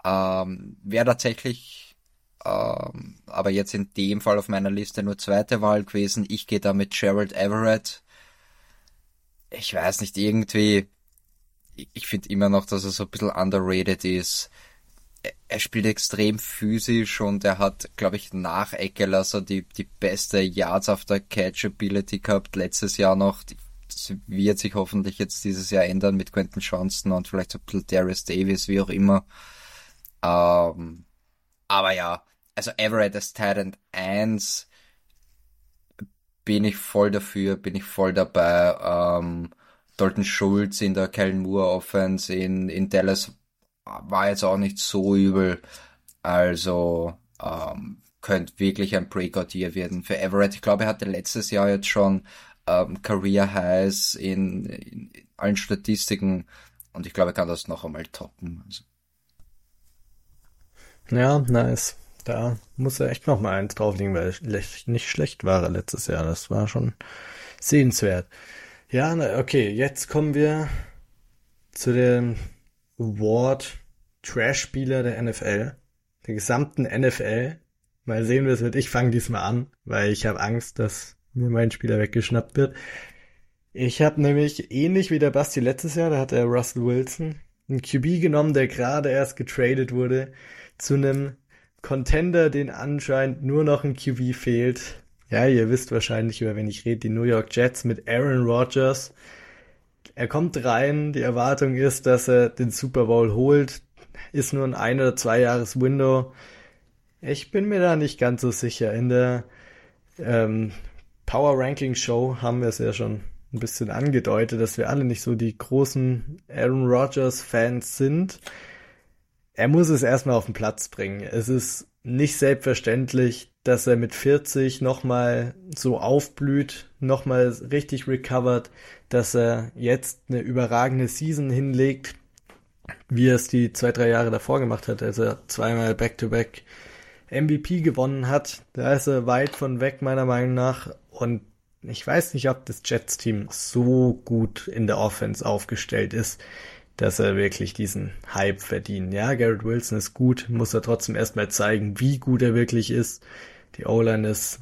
Ähm, wäre tatsächlich, ähm, aber jetzt in dem Fall auf meiner Liste nur zweite Wahl gewesen. Ich gehe da mit Gerald Everett. Ich weiß nicht, irgendwie, ich, finde immer noch, dass er so ein bisschen underrated ist er spielt extrem physisch und er hat, glaube ich, nach Eckler so die, die beste Yards after Catch Ability gehabt letztes Jahr noch. Das wird sich hoffentlich jetzt dieses Jahr ändern mit Quentin Johnston und vielleicht so ein bisschen Darius Davis, wie auch immer. Ähm, aber ja, also Everett als Titan 1 bin ich voll dafür, bin ich voll dabei. Ähm, Dalton Schulz in der Kellen Moore Offense in, in Dallas war jetzt auch nicht so übel. Also ähm, könnte wirklich ein Breakout-Year werden für Everett. Ich glaube, er hatte letztes Jahr jetzt schon ähm, Career Highs in, in allen Statistiken und ich glaube, er kann das noch einmal toppen. Also. Ja, nice. Da muss er echt noch mal eins drauflegen, weil nicht schlecht war letztes Jahr. Das war schon sehenswert. Ja, okay, jetzt kommen wir zu dem Award Trash-Spieler der NFL, der gesamten NFL. Mal sehen, was wird. Ich fange diesmal an, weil ich habe Angst, dass mir mein Spieler weggeschnappt wird. Ich habe nämlich ähnlich wie der Basti letztes Jahr, da hat er Russell Wilson einen QB genommen, der gerade erst getradet wurde zu einem Contender, den anscheinend nur noch ein QB fehlt. Ja, ihr wisst wahrscheinlich, über wen ich rede, die New York Jets mit Aaron Rodgers. er kommt rein, die Erwartung ist, dass er den Super Bowl holt, ist nur ein ein oder zwei Jahres Window. Ich bin mir da nicht ganz so sicher. In der ähm, Power Ranking Show haben wir es ja schon ein bisschen angedeutet, dass wir alle nicht so die großen Aaron Rodgers Fans sind. Er muss es erstmal auf den Platz bringen. Es ist nicht selbstverständlich, dass er mit 40 nochmal so aufblüht, nochmal richtig recovert, dass er jetzt eine überragende Season hinlegt, wie er es die zwei, drei Jahre davor gemacht hat, als er zweimal Back-to-Back MVP gewonnen hat. Da ist er weit von weg, meiner Meinung nach. Und ich weiß nicht, ob das Jets-Team so gut in der Offense aufgestellt ist, dass er wirklich diesen Hype verdient. Ja, Garrett Wilson ist gut, muss er trotzdem erstmal zeigen, wie gut er wirklich ist. Die O-Line ist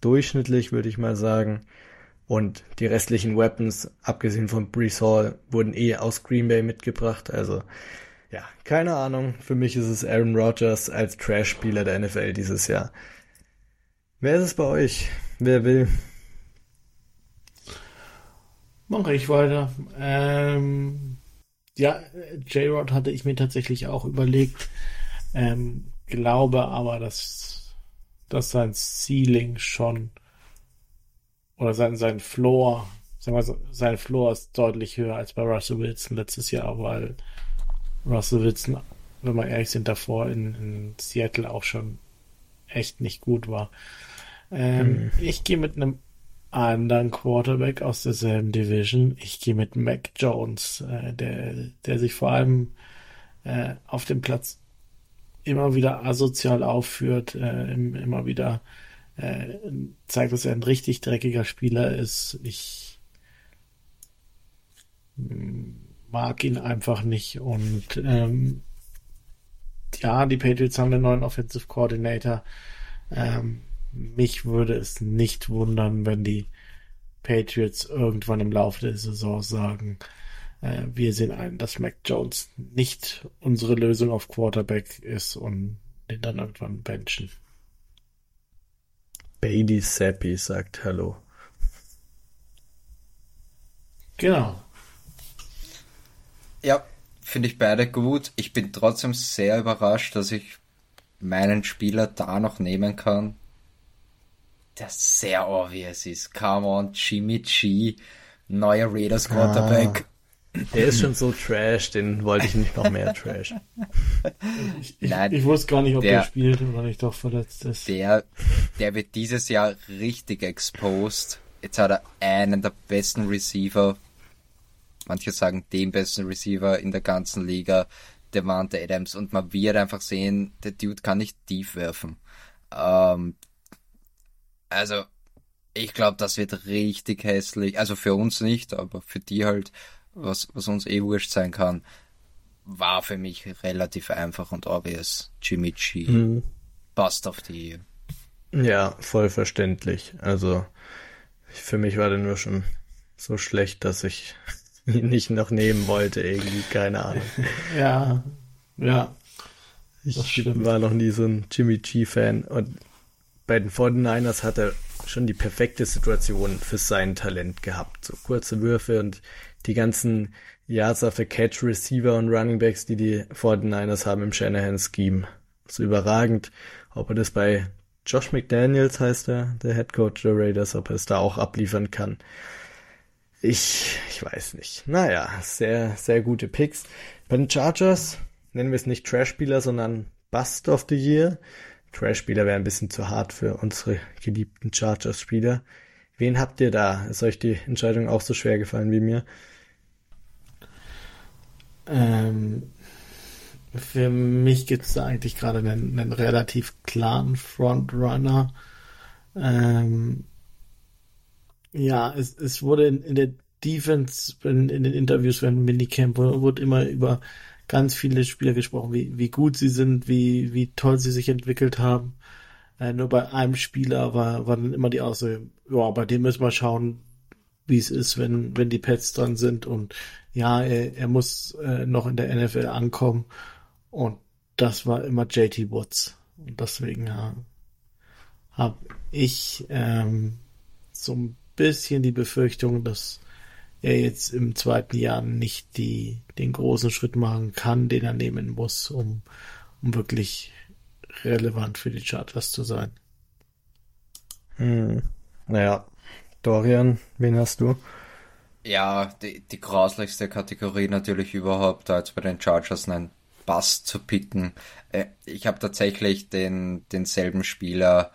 durchschnittlich, würde ich mal sagen. Und die restlichen Weapons, abgesehen von Brees Hall, wurden eh aus Green Bay mitgebracht. Also, ja, keine Ahnung. Für mich ist es Aaron Rodgers als Trash-Spieler der NFL dieses Jahr. Wer ist es bei euch? Wer will? Mache ich weiter. Ähm, ja, J-Rod hatte ich mir tatsächlich auch überlegt. Ähm, glaube aber, dass, dass sein Ceiling schon oder sein, sein Floor, sagen wir, sein Floor ist deutlich höher als bei Russell Wilson letztes Jahr, weil Russell Wilson, wenn wir ehrlich sind, davor in, in Seattle auch schon echt nicht gut war. Ähm, mhm. Ich gehe mit einem anderen Quarterback aus derselben Division. Ich gehe mit Mac Jones, äh, der, der sich vor allem äh, auf dem Platz immer wieder asozial aufführt, äh, immer wieder äh, zeigt, dass er ein richtig dreckiger Spieler ist. Ich mag ihn einfach nicht und ähm, ja, die Patriots haben einen neuen Offensive Coordinator. Ähm, mich würde es nicht wundern, wenn die Patriots irgendwann im Laufe der Saison sagen, äh, wir sehen ein, dass Mac Jones nicht unsere Lösung auf Quarterback ist und den dann irgendwann benchen. Baby Seppi sagt Hallo. Genau. Ja, finde ich beide gut. Ich bin trotzdem sehr überrascht, dass ich meinen Spieler da noch nehmen kann, der sehr obvious ist. Come on, Jimmy G, neuer Raiders Quarterback. Ah. Der ist schon so trash, den wollte ich nicht noch mehr trash. Ich, ich, Nein, ich wusste gar nicht, ob der, der spielt oder nicht doch verletzt ist. Der, der wird dieses Jahr richtig exposed. Jetzt hat er einen der besten Receiver, manche sagen den besten Receiver in der ganzen Liga, Devante Adams. Und man wird einfach sehen, der Dude kann nicht tief werfen. Ähm, also, ich glaube, das wird richtig hässlich. Also für uns nicht, aber für die halt was, was uns eh wurscht sein kann, war für mich relativ einfach und obvious. Jimmy G. Mhm. Of the Year. Ja, voll verständlich. Also, für mich war der nur schon so schlecht, dass ich ihn nicht noch nehmen wollte, irgendwie, keine Ahnung. ja, ja. Ich war noch nie so ein Jimmy G-Fan und bei den 49ers hat er schon die perfekte Situation für sein Talent gehabt. So kurze Würfe und die ganzen Yards after Catch Receiver und Running Backs, die die 49ers haben im Shanahan Scheme. So überragend. Ob er das bei Josh McDaniels heißt er, der Head Coach der Raiders, ob er es da auch abliefern kann. Ich, ich weiß nicht. Naja, sehr, sehr gute Picks. Bei den Chargers nennen wir es nicht Trash-Spieler, sondern Bust of the Year. Trash-Spieler wäre ein bisschen zu hart für unsere geliebten Chargers-Spieler. Wen habt ihr da? Ist euch die Entscheidung auch so schwer gefallen wie mir? Ähm, für mich gibt es da eigentlich gerade einen, einen, relativ klaren Frontrunner. Ähm, ja, es, es wurde in, in der Defense, in, in den Interviews während Minicamp, wurde immer über ganz viele Spieler gesprochen, wie, wie gut sie sind, wie, wie toll sie sich entwickelt haben. Äh, nur bei einem Spieler war, war dann immer die Aussage, ja, bei dem müssen wir schauen, wie es ist, wenn, wenn die Pets dran sind und ja, er, er muss äh, noch in der NFL ankommen. Und das war immer JT Woods. Und deswegen ja, habe ich ähm, so ein bisschen die Befürchtung, dass er jetzt im zweiten Jahr nicht die, den großen Schritt machen kann, den er nehmen muss, um, um wirklich relevant für die Chargers zu sein. Hm. Naja, Dorian, wen hast du? Ja, die, die grauslichste Kategorie natürlich überhaupt, als bei den Chargers einen Bass zu picken. Äh, ich habe tatsächlich den denselben Spieler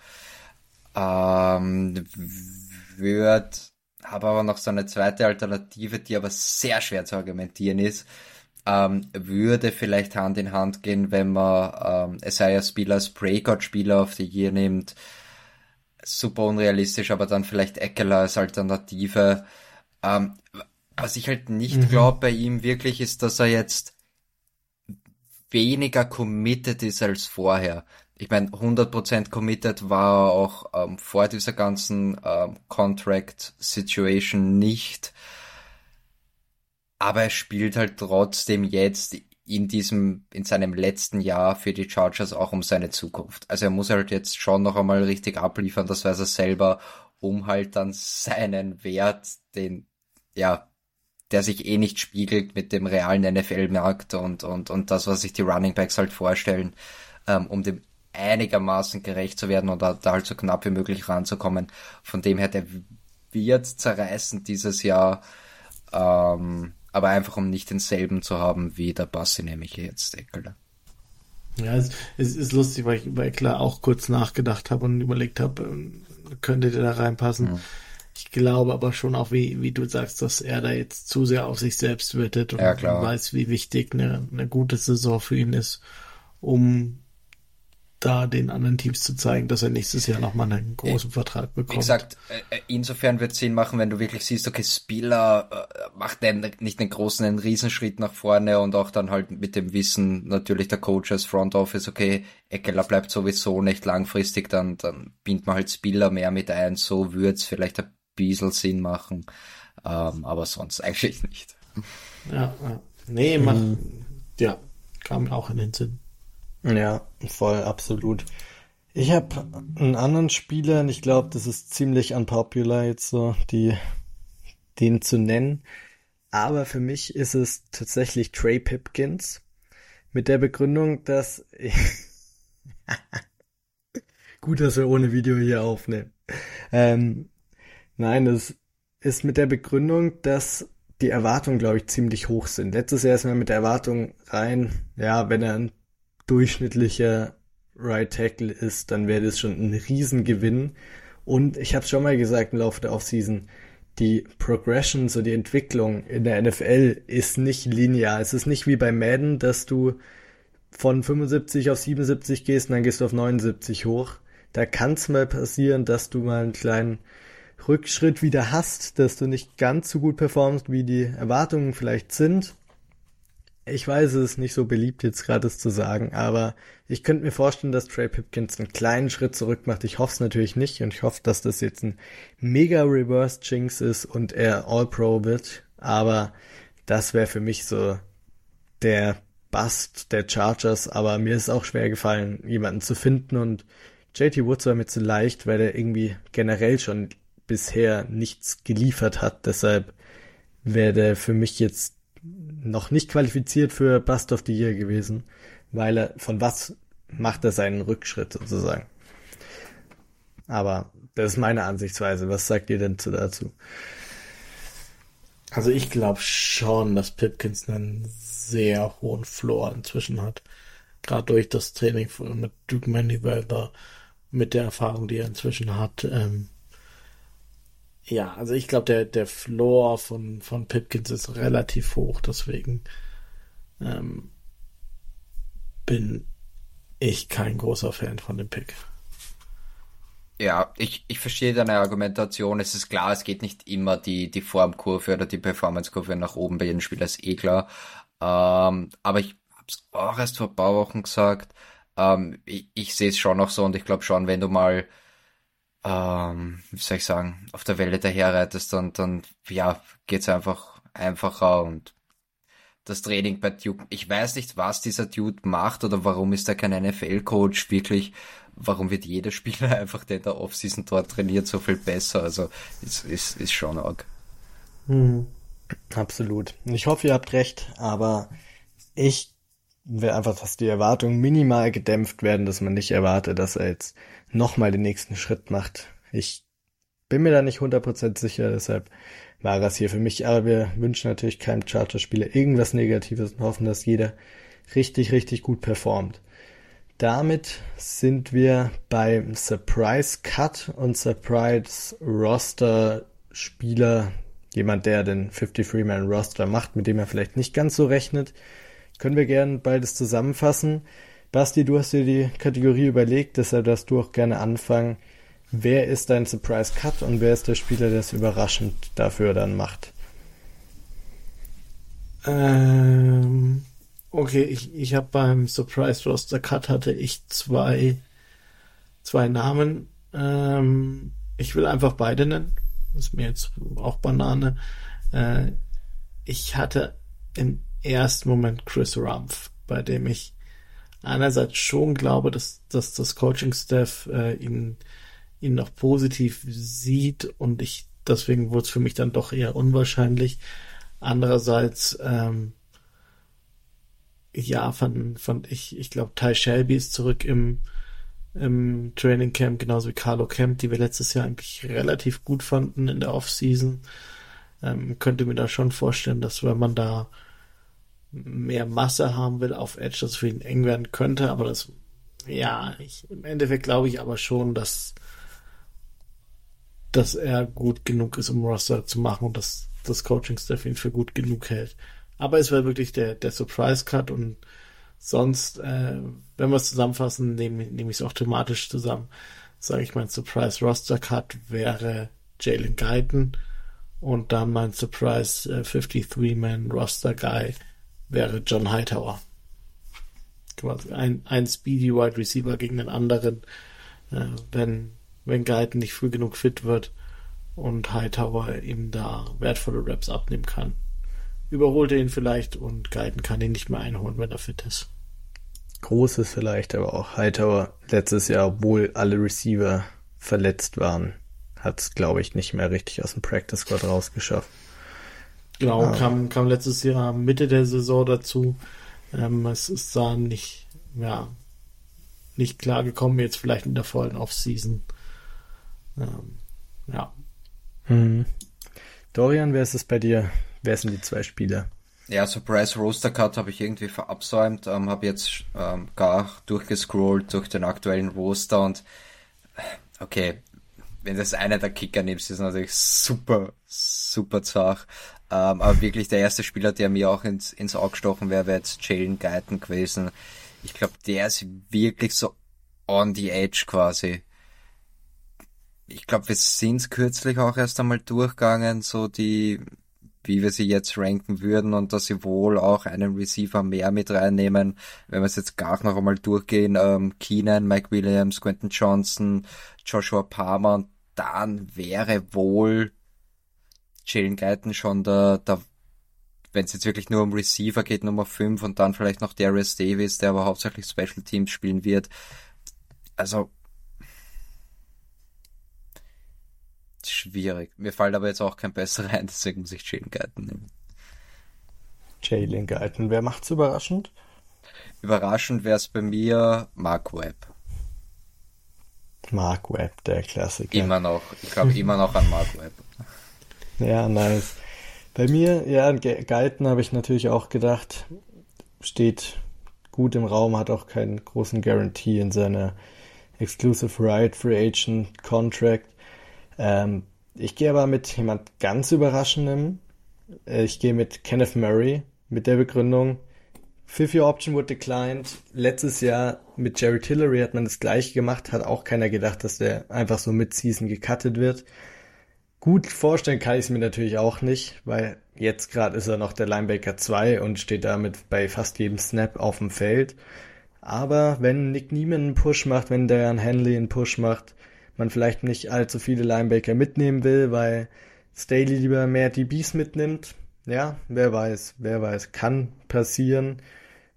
ähm, wird, habe aber noch so eine zweite Alternative, die aber sehr schwer zu argumentieren ist. Ähm, würde vielleicht Hand in Hand gehen, wenn man ähm, Spieler als Breakout-Spieler auf die Year nimmt. Super unrealistisch, aber dann vielleicht Eckler als Alternative. Ähm, was ich halt nicht mhm. glaube bei ihm wirklich ist, dass er jetzt weniger committed ist als vorher. Ich meine, 100% committed war auch ähm, vor dieser ganzen ähm, Contract-Situation nicht. Aber er spielt halt trotzdem jetzt in diesem, in seinem letzten Jahr für die Chargers auch um seine Zukunft. Also er muss halt jetzt schon noch einmal richtig abliefern, das weiß er selber, um halt dann seinen Wert, den, ja, der sich eh nicht spiegelt mit dem realen NFL-Markt und, und, und das, was sich die Running Backs halt vorstellen, ähm, um dem einigermaßen gerecht zu werden und da, da halt so knapp wie möglich ranzukommen. Von dem her, der wird zerreißen dieses Jahr, ähm, aber einfach um nicht denselben zu haben wie der Bassi, nämlich jetzt Eckler. Ja, es, es, ist lustig, weil ich über Eckler auch kurz nachgedacht habe und überlegt habe, ähm, könnte der da reinpassen. Mhm. Ich glaube aber schon auch, wie, wie du sagst, dass er da jetzt zu sehr auf sich selbst wettet und ja, weiß, wie wichtig eine, eine gute Saison für ihn ist, um da den anderen Teams zu zeigen, dass er nächstes Jahr nochmal einen großen Vertrag bekommt. Wie gesagt, äh, äh, insofern wird es Sinn machen, wenn du wirklich siehst, okay, Spieler äh, macht einen, nicht einen großen, einen Riesenschritt nach vorne und auch dann halt mit dem Wissen natürlich der Coaches, Front Office, okay, Eckler bleibt sowieso nicht langfristig, dann, dann bindet man halt Spieler mehr mit ein, so würde es vielleicht ein bisschen Sinn machen, ähm, aber sonst eigentlich nicht. Ja, ja. nee, mach, mhm. ja, kam auch in den Sinn. Ja, voll, absolut. Ich habe einen anderen Spieler und ich glaube, das ist ziemlich unpopular jetzt so, die, den zu nennen. Aber für mich ist es tatsächlich Trey Pipkins mit der Begründung, dass gut, dass wir ohne Video hier aufnehmen. Ähm, nein, das ist mit der Begründung, dass die Erwartungen, glaube ich, ziemlich hoch sind. Letztes Jahr ist man mit der Erwartung rein, ja, wenn er ein durchschnittlicher Right Tackle ist, dann wäre das schon ein Riesengewinn. Und ich habe schon mal gesagt im Laufe der Offseason, die Progression, so die Entwicklung in der NFL ist nicht linear. Es ist nicht wie bei Madden, dass du von 75 auf 77 gehst und dann gehst du auf 79 hoch. Da kann es mal passieren, dass du mal einen kleinen Rückschritt wieder hast, dass du nicht ganz so gut performst, wie die Erwartungen vielleicht sind. Ich weiß, es ist nicht so beliebt, jetzt gerade es zu sagen, aber ich könnte mir vorstellen, dass Trey Pipkins einen kleinen Schritt zurück macht. Ich hoffe es natürlich nicht und ich hoffe, dass das jetzt ein mega Reverse Jinx ist und er All-Pro wird, aber das wäre für mich so der Bust der Chargers, aber mir ist auch schwer gefallen, jemanden zu finden. Und JT Woods war mir zu leicht, weil er irgendwie generell schon bisher nichts geliefert hat, deshalb wäre der für mich jetzt noch nicht qualifiziert für Bust of the Year gewesen, weil er von was macht er seinen Rückschritt sozusagen. Aber das ist meine Ansichtsweise. Was sagt ihr denn dazu? Also ich glaube schon, dass Pipkins einen sehr hohen Floor inzwischen hat. Gerade durch das Training mit Duke Manyweather, mit der Erfahrung, die er inzwischen hat. Ähm, ja, also ich glaube, der, der Floor von, von Pipkins ist relativ hoch, deswegen ähm, bin ich kein großer Fan von dem Pick. Ja, ich, ich verstehe deine Argumentation. Es ist klar, es geht nicht immer die, die Formkurve oder die Performancekurve nach oben bei jedem Spieler, ist eh klar. Ähm, aber ich habe es auch erst vor ein paar Wochen gesagt. Ähm, ich ich sehe es schon noch so und ich glaube schon, wenn du mal ähm, wie soll ich sagen, auf der Welle daherreitest, dann, dann, ja, geht's einfach einfacher und das Training bei Duke, ich weiß nicht, was dieser Dude macht oder warum ist er kein NFL-Coach wirklich, warum wird jeder Spieler einfach, der in der Offseason dort trainiert, so viel besser, also, ist, ist, ist schon arg. Mhm. Absolut. Ich hoffe, ihr habt recht, aber ich will einfach, dass die Erwartungen minimal gedämpft werden, dass man nicht erwartet, dass er jetzt nochmal den nächsten Schritt macht. Ich bin mir da nicht 100% sicher, deshalb war das hier für mich, aber wir wünschen natürlich keinem Charter-Spieler irgendwas Negatives und hoffen, dass jeder richtig, richtig gut performt. Damit sind wir beim Surprise Cut und Surprise Roster Spieler, jemand, der den 53-Man Roster macht, mit dem er vielleicht nicht ganz so rechnet. Können wir gern beides zusammenfassen. Basti, du hast dir die Kategorie überlegt, deshalb darfst du auch gerne anfangen. Wer ist dein Surprise Cut und wer ist der Spieler, der es überraschend dafür dann macht? Ähm, okay, ich, ich habe beim Surprise Roster Cut hatte ich zwei, zwei Namen. Ähm, ich will einfach beide nennen. Das ist mir jetzt auch Banane. Äh, ich hatte im ersten Moment Chris Rumpf, bei dem ich einerseits schon glaube, dass, dass das Coaching-Staff äh, ihn, ihn noch positiv sieht und ich deswegen wurde es für mich dann doch eher unwahrscheinlich. Andererseits, ähm, ja, fand, fand ich, ich glaube, Ty Shelby ist zurück im, im Training Camp, genauso wie Carlo Camp, die wir letztes Jahr eigentlich relativ gut fanden in der Offseason. Ähm, könnte mir da schon vorstellen, dass wenn man da mehr Masse haben will auf Edge, das für ihn eng werden könnte, aber das, ja, ich, im Endeffekt glaube ich aber schon, dass, dass er gut genug ist, um Roster zu machen und dass das Coaching-Staff ihn für gut genug hält. Aber es war wirklich der, der Surprise-Cut und sonst, äh, wenn wir es zusammenfassen, nehme, nehme ich es auch thematisch zusammen. Sage ich, mein Surprise-Roster-Cut wäre Jalen Guyton und dann mein Surprise äh, 53-Man-Roster-Guy wäre John Hightower. Ein, ein Speedy Wide Receiver gegen den anderen, äh, wenn, wenn Guyton nicht früh genug fit wird und Hightower ihm da wertvolle Raps abnehmen kann. Überholt er ihn vielleicht und Guyton kann ihn nicht mehr einholen, wenn er fit ist. Großes vielleicht, aber auch Hightower letztes Jahr, obwohl alle Receiver verletzt waren, hat es, glaube ich, nicht mehr richtig aus dem Practice Squad rausgeschafft. Genau, ah. kam, kam letztes Jahr Mitte der Saison dazu. Ähm, es ist da nicht, ja, nicht klar gekommen, jetzt vielleicht in der vollen Offseason. Ähm, ja. Hm. Dorian, wer ist es bei dir? Wer sind die zwei Spieler? Ja, Surprise Roster Cut habe ich irgendwie verabsäumt, ähm, habe jetzt ähm, gar durchgescrollt durch den aktuellen Roster und okay, wenn das einer der Kicker nimmst, ist natürlich super, super zart. Ähm, aber wirklich der erste Spieler, der mir auch ins, ins Auge gestochen wäre, wäre jetzt Jalen Guyton gewesen. Ich glaube, der ist wirklich so on the edge quasi. Ich glaube, wir sind kürzlich auch erst einmal durchgegangen, so die, wie wir sie jetzt ranken würden und dass sie wohl auch einen Receiver mehr mit reinnehmen. Wenn wir es jetzt gar noch einmal durchgehen, ähm, Keenan, Mike Williams, Quentin Johnson, Joshua Palmer, dann wäre wohl Jalen Guyton schon der, der wenn es jetzt wirklich nur um Receiver geht, Nummer 5 und dann vielleicht noch Darius Davis, der aber hauptsächlich Special Teams spielen wird. Also schwierig. Mir fällt aber jetzt auch kein besserer ein, deswegen muss ich Jalen Guyton nehmen. Jalen Guyton, wer macht's überraschend? Überraschend wäre es bei mir Mark Webb. Mark Webb, der Klassiker. Immer noch. Ich glaube immer noch an Mark Webb. Ja, nice. Bei mir, ja, Galten habe ich natürlich auch gedacht, steht gut im Raum, hat auch keinen großen Guarantee in seiner Exclusive Right Free Agent Contract. Ähm, ich gehe aber mit jemand ganz Überraschendem. Äh, ich gehe mit Kenneth Murray mit der Begründung, Fifth Year Option wurde declined. Letztes Jahr mit Jerry Tillery hat man das gleiche gemacht, hat auch keiner gedacht, dass der einfach so mit Season gecuttet wird. Gut vorstellen kann ich es mir natürlich auch nicht, weil jetzt gerade ist er noch der Linebacker 2 und steht damit bei fast jedem Snap auf dem Feld. Aber wenn Nick Neiman einen Push macht, wenn Darren Henley einen Push macht, man vielleicht nicht allzu viele Linebacker mitnehmen will, weil Staley lieber mehr DBs mitnimmt. Ja, wer weiß, wer weiß, kann passieren.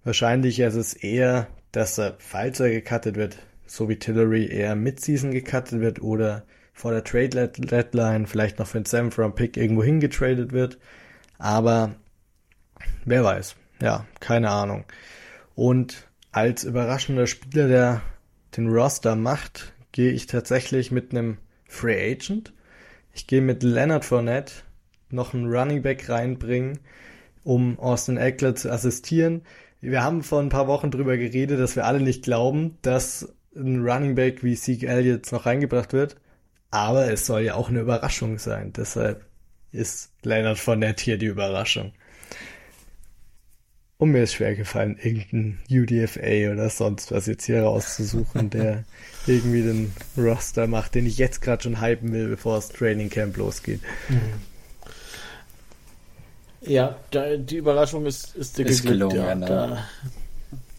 Wahrscheinlich ist es eher, dass er, falls er gecuttet wird, so wie Tillery eher Mid-Season gecuttet wird oder vor der Trade Deadline vielleicht noch für einen Seventh Round Pick irgendwo hingetradet wird. Aber wer weiß. Ja, keine Ahnung. Und als überraschender Spieler, der den Roster macht, gehe ich tatsächlich mit einem Free Agent. Ich gehe mit Leonard Fournette noch einen Running Back reinbringen, um Austin Eckler zu assistieren. Wir haben vor ein paar Wochen drüber geredet, dass wir alle nicht glauben, dass ein Running Back wie Zeke Elliott noch reingebracht wird. Aber es soll ja auch eine Überraschung sein. Deshalb ist Leonard Fournette hier die Überraschung. Und mir ist schwer gefallen, irgendeinen UDFA oder sonst was jetzt hier rauszusuchen, der irgendwie den Roster macht, den ich jetzt gerade schon hypen will, bevor das Training Camp losgeht. Mhm. Ja, da, die Überraschung ist, ist dir ist geglückt. Gelungen, ja, da,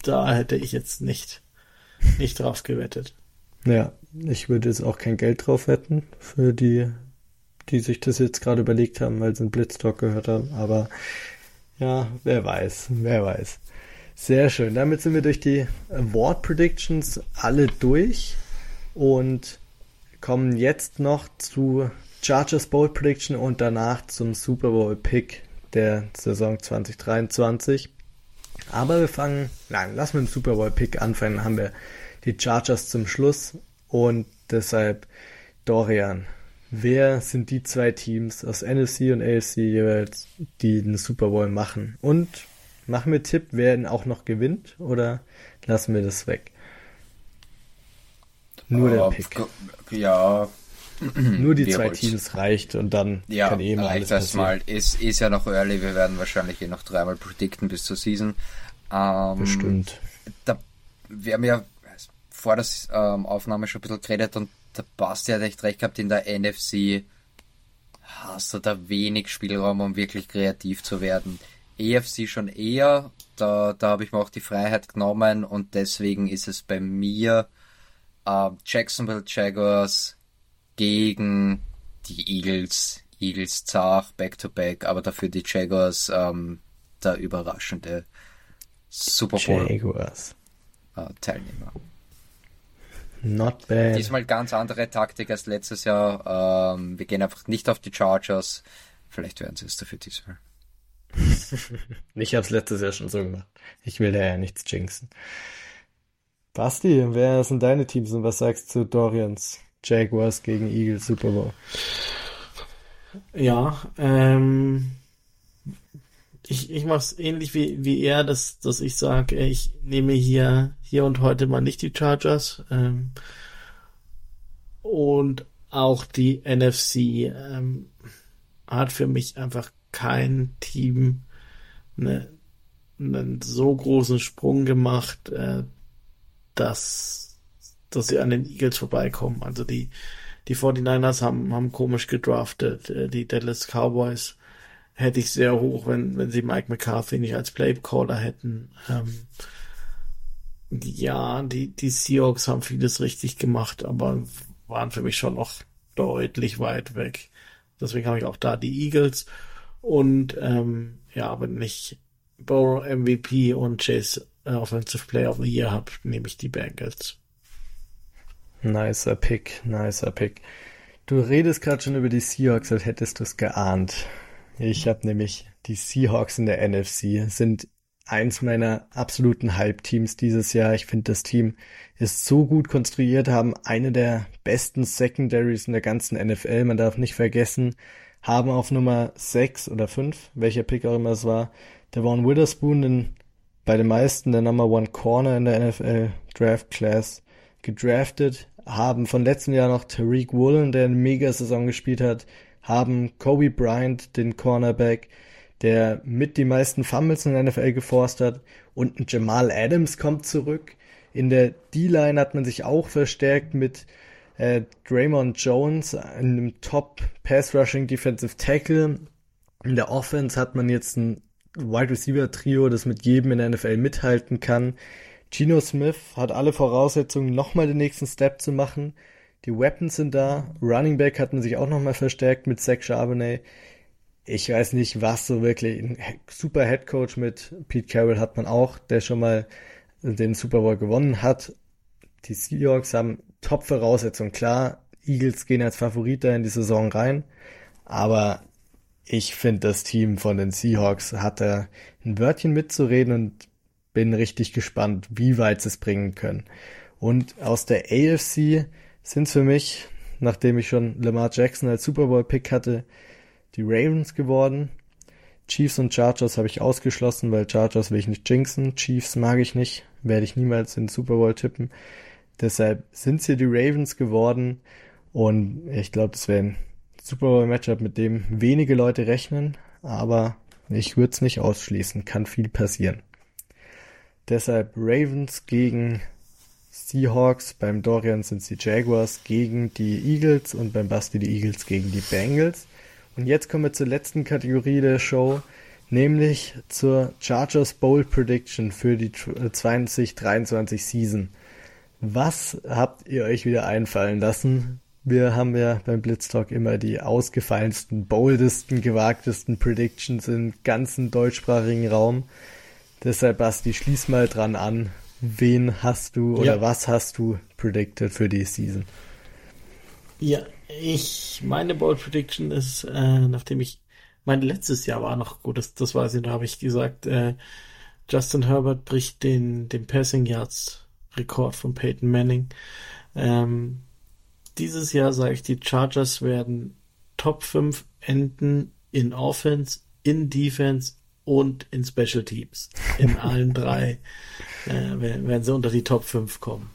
da hätte ich jetzt nicht, nicht drauf gewettet. Ja, ich würde jetzt auch kein Geld drauf wetten für die, die sich das jetzt gerade überlegt haben, weil sie einen Blitztalk gehört haben. Aber ja, wer weiß, wer weiß. Sehr schön. Damit sind wir durch die Award Predictions alle durch und kommen jetzt noch zu Chargers Bowl Prediction und danach zum Super Bowl Pick der Saison 2023. Aber wir fangen, nein, wir mit dem Super Bowl Pick anfangen, haben wir die Chargers zum Schluss und deshalb Dorian. Wer sind die zwei Teams aus NFC und AFC jeweils, die den Super Bowl machen? Und machen wir Tipp, wer ihn auch noch gewinnt oder lassen wir das weg? Nur der Pick. Ja, Nur die zwei Teams reicht und dann ja, kann eh mal alles das mal. Ist, ist ja noch early, wir werden wahrscheinlich eh noch dreimal predikten bis zur Season. Ähm, Bestimmt. Da, wir haben ja vor der ähm, Aufnahme schon ein bisschen geredet und der Basti hat echt recht gehabt, in der NFC hast du da wenig Spielraum, um wirklich kreativ zu werden. EFC schon eher, da, da habe ich mir auch die Freiheit genommen und deswegen ist es bei mir äh, Jacksonville Jaguars, gegen die Eagles. Eagles zart, back-to-back, aber dafür die Jaguars ähm, der überraschende Super Bowl Jaguars. Äh, Teilnehmer. Not bad. Diesmal ganz andere Taktik als letztes Jahr. Ähm, wir gehen einfach nicht auf die Chargers. Vielleicht werden sie es dafür diesmal. ich habe es letztes Jahr schon so gemacht. Ich will da ja nichts jinxen. Basti, wer sind deine Teams und was sagst du zu Dorians Jaguars gegen Eagles Super Bowl. Ja, ähm, ich, ich mache es ähnlich wie, wie er, dass, dass ich sage, ich nehme hier, hier und heute mal nicht die Chargers. Ähm, und auch die NFC ähm, hat für mich einfach kein Team ne, einen so großen Sprung gemacht, äh, dass dass sie an den Eagles vorbeikommen. Also die, die 49ers haben, haben komisch gedraftet. Äh, die Dallas Cowboys hätte ich sehr hoch, wenn, wenn sie Mike McCarthy nicht als Playcaller hätten. Ähm, ja, die, die Seahawks haben vieles richtig gemacht, aber waren für mich schon noch deutlich weit weg. Deswegen habe ich auch da die Eagles. Und ähm, ja, wenn ich Burrow MVP und Chase äh, Offensive Player of the Year habe, nehme ich die Bengals. Nicer Pick, nicer Pick. Du redest gerade schon über die Seahawks, als hättest du es geahnt. Ich habe nämlich die Seahawks in der NFC, sind eins meiner absoluten Hype-Teams dieses Jahr. Ich finde, das Team ist so gut konstruiert, haben eine der besten Secondaries in der ganzen NFL. Man darf nicht vergessen, haben auf Nummer 6 oder 5, welcher Pick auch immer es war, der Vaughn Witherspoon, den, bei den meisten der Number One Corner in der NFL Draft Class gedraftet, haben von letztem Jahr noch Tariq Woolen, der eine Mega-Saison gespielt hat, haben Kobe Bryant, den Cornerback, der mit die meisten Fumbles in der NFL geforst hat und ein Jamal Adams kommt zurück. In der D-Line hat man sich auch verstärkt mit äh, Draymond Jones, einem Top Pass Rushing Defensive Tackle. In der Offense hat man jetzt ein Wide Receiver Trio, das mit jedem in der NFL mithalten kann. Gino Smith hat alle Voraussetzungen, nochmal den nächsten Step zu machen. Die Weapons sind da. Running Back hat man sich auch nochmal verstärkt mit Zach Charbonnet. Ich weiß nicht, was so wirklich. Ein super Head Coach mit Pete Carroll hat man auch, der schon mal den Super Bowl gewonnen hat. Die Seahawks haben Top-Voraussetzungen. Klar, Eagles gehen als Favorit da in die Saison rein. Aber ich finde, das Team von den Seahawks hat da ein Wörtchen mitzureden und bin richtig gespannt, wie weit sie es bringen können. Und aus der AFC sind es für mich, nachdem ich schon Lamar Jackson als Super Bowl Pick hatte, die Ravens geworden. Chiefs und Chargers habe ich ausgeschlossen, weil Chargers will ich nicht jinxen. Chiefs mag ich nicht, werde ich niemals in den Super Bowl tippen. Deshalb sind es hier die Ravens geworden und ich glaube, das wäre ein Super Bowl Matchup, mit dem wenige Leute rechnen, aber ich würde es nicht ausschließen, kann viel passieren. Deshalb Ravens gegen Seahawks, beim Dorian sind es die Jaguars gegen die Eagles und beim Basti die Eagles gegen die Bengals. Und jetzt kommen wir zur letzten Kategorie der Show, nämlich zur Chargers Bowl Prediction für die 2023 Season. Was habt ihr euch wieder einfallen lassen? Wir haben ja beim Blitztalk immer die ausgefallensten, boldesten, gewagtesten Predictions im ganzen deutschsprachigen Raum. Deshalb, Basti, schließ mal dran an. Wen hast du oder ja. was hast du predicted für die Season? Ja, ich, meine Bold Prediction ist, äh, nachdem ich, mein letztes Jahr war noch gut, das, das weiß ich, da habe ich gesagt, äh, Justin Herbert bricht den, den Passing Yards Rekord von Peyton Manning. Ähm, dieses Jahr sage ich, die Chargers werden Top 5 enden in Offense, in Defense und in Special Teams. In allen drei äh, werden sie unter die Top 5 kommen.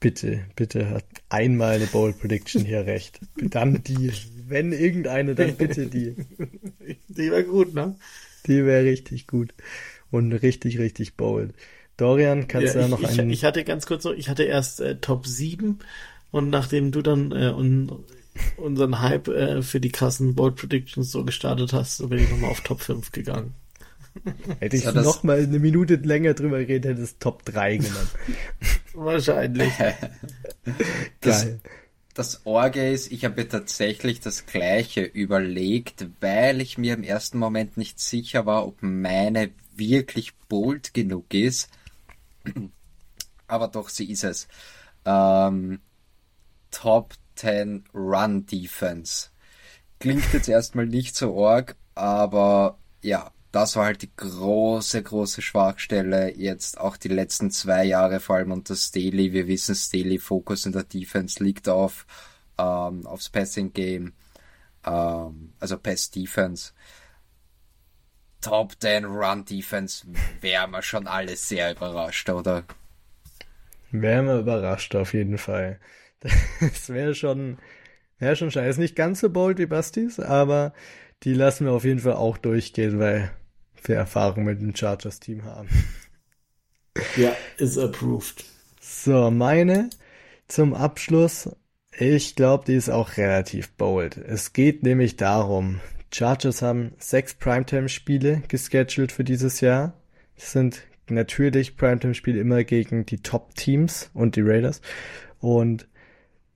Bitte, bitte hat einmal eine Bowl Prediction hier recht. Dann die. Wenn irgendeine, dann bitte die. Die wäre gut, ne? Die wäre richtig gut. Und richtig, richtig bold. Dorian, kannst ja, du da noch ich, einen. Ich hatte ganz kurz noch, ich hatte erst äh, Top 7 und nachdem du dann äh, un, unseren Hype äh, für die krassen Bold Predictions so gestartet hast, so bin ich nochmal auf Top 5 gegangen. Hätte ich ja, noch mal eine Minute länger drüber geredet, hätte es Top 3 genannt. Wahrscheinlich. das, das Orge ist, ich habe mir tatsächlich das gleiche überlegt, weil ich mir im ersten Moment nicht sicher war, ob meine wirklich bold genug ist. Aber doch, sie ist es. Ähm, Top 10 Run Defense. Klingt jetzt erstmal nicht so arg, aber ja, das war halt die große, große Schwachstelle. Jetzt auch die letzten zwei Jahre, vor allem unter Staley. Wir wissen, Staley Fokus in der Defense liegt auf, ähm, aufs Passing Game, ähm, also Pass Defense. Top 10 Run Defense wären wir schon alle sehr überrascht, oder? Wären wir überrascht, auf jeden Fall. Das wäre schon, wäre schon scheiße. Nicht ganz so bold wie Bastis, aber die lassen wir auf jeden Fall auch durchgehen, weil wir Erfahrung mit dem Chargers-Team haben. Ja, ist approved. So, meine zum Abschluss. Ich glaube, die ist auch relativ bold. Es geht nämlich darum, Chargers haben sechs Primetime-Spiele gescheduled für dieses Jahr. Das sind natürlich Primetime-Spiele immer gegen die Top-Teams und die Raiders. Und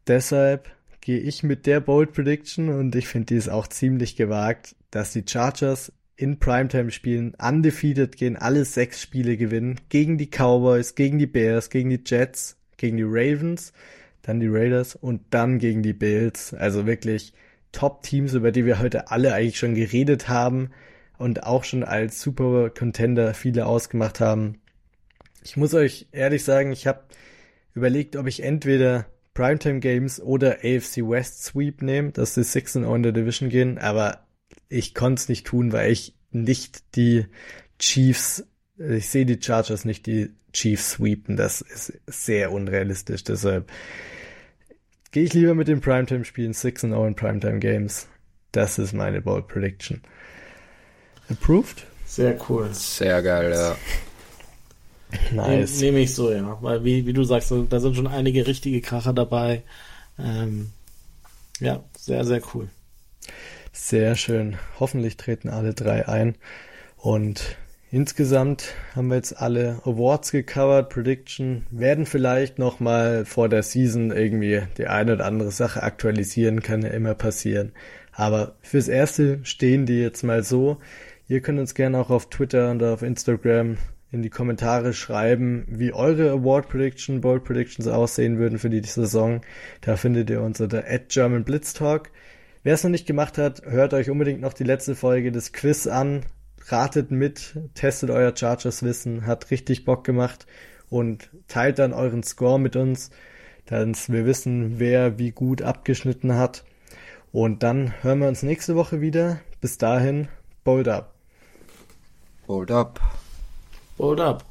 deshalb gehe ich mit der Bold Prediction und ich finde die ist auch ziemlich gewagt, dass die Chargers in Primetime spielen, undefeated gehen, alle sechs Spiele gewinnen, gegen die Cowboys, gegen die Bears, gegen die Jets, gegen die Ravens, dann die Raiders und dann gegen die Bills. Also wirklich Top-Teams, über die wir heute alle eigentlich schon geredet haben und auch schon als Super Contender viele ausgemacht haben. Ich muss euch ehrlich sagen, ich habe überlegt, ob ich entweder Primetime Games oder AFC West Sweep nehme, dass die 6 0 in der Division gehen, aber ich konnte es nicht tun, weil ich nicht die Chiefs, ich sehe die Chargers nicht die Chiefs sweepen. Das ist sehr unrealistisch. Deshalb gehe ich lieber mit den Primetime-Spielen 6 0 in Primetime Games. Das ist meine Bold Prediction. Approved? Sehr cool. Sehr geil, ja. Nice. Nehme ich so, ja. Weil, wie, wie du sagst, da sind schon einige richtige Kracher dabei. Ähm, ja, sehr, sehr cool. Sehr schön. Hoffentlich treten alle drei ein. Und insgesamt haben wir jetzt alle Awards gecovert, Prediction, werden vielleicht nochmal vor der Season irgendwie die eine oder andere Sache aktualisieren, kann ja immer passieren. Aber fürs Erste stehen die jetzt mal so. Ihr könnt uns gerne auch auf Twitter und auf Instagram in die Kommentare schreiben, wie eure Award Prediction, Bold Predictions aussehen würden für die Saison. Da findet ihr uns unter at German Blitztalk. Wer es noch nicht gemacht hat, hört euch unbedingt noch die letzte Folge des Quiz an. Ratet mit, testet euer Chargers-Wissen, hat richtig Bock gemacht und teilt dann euren Score mit uns, dass wir wissen, wer wie gut abgeschnitten hat. Und dann hören wir uns nächste Woche wieder. Bis dahin, bold up. Bold up. Bold up.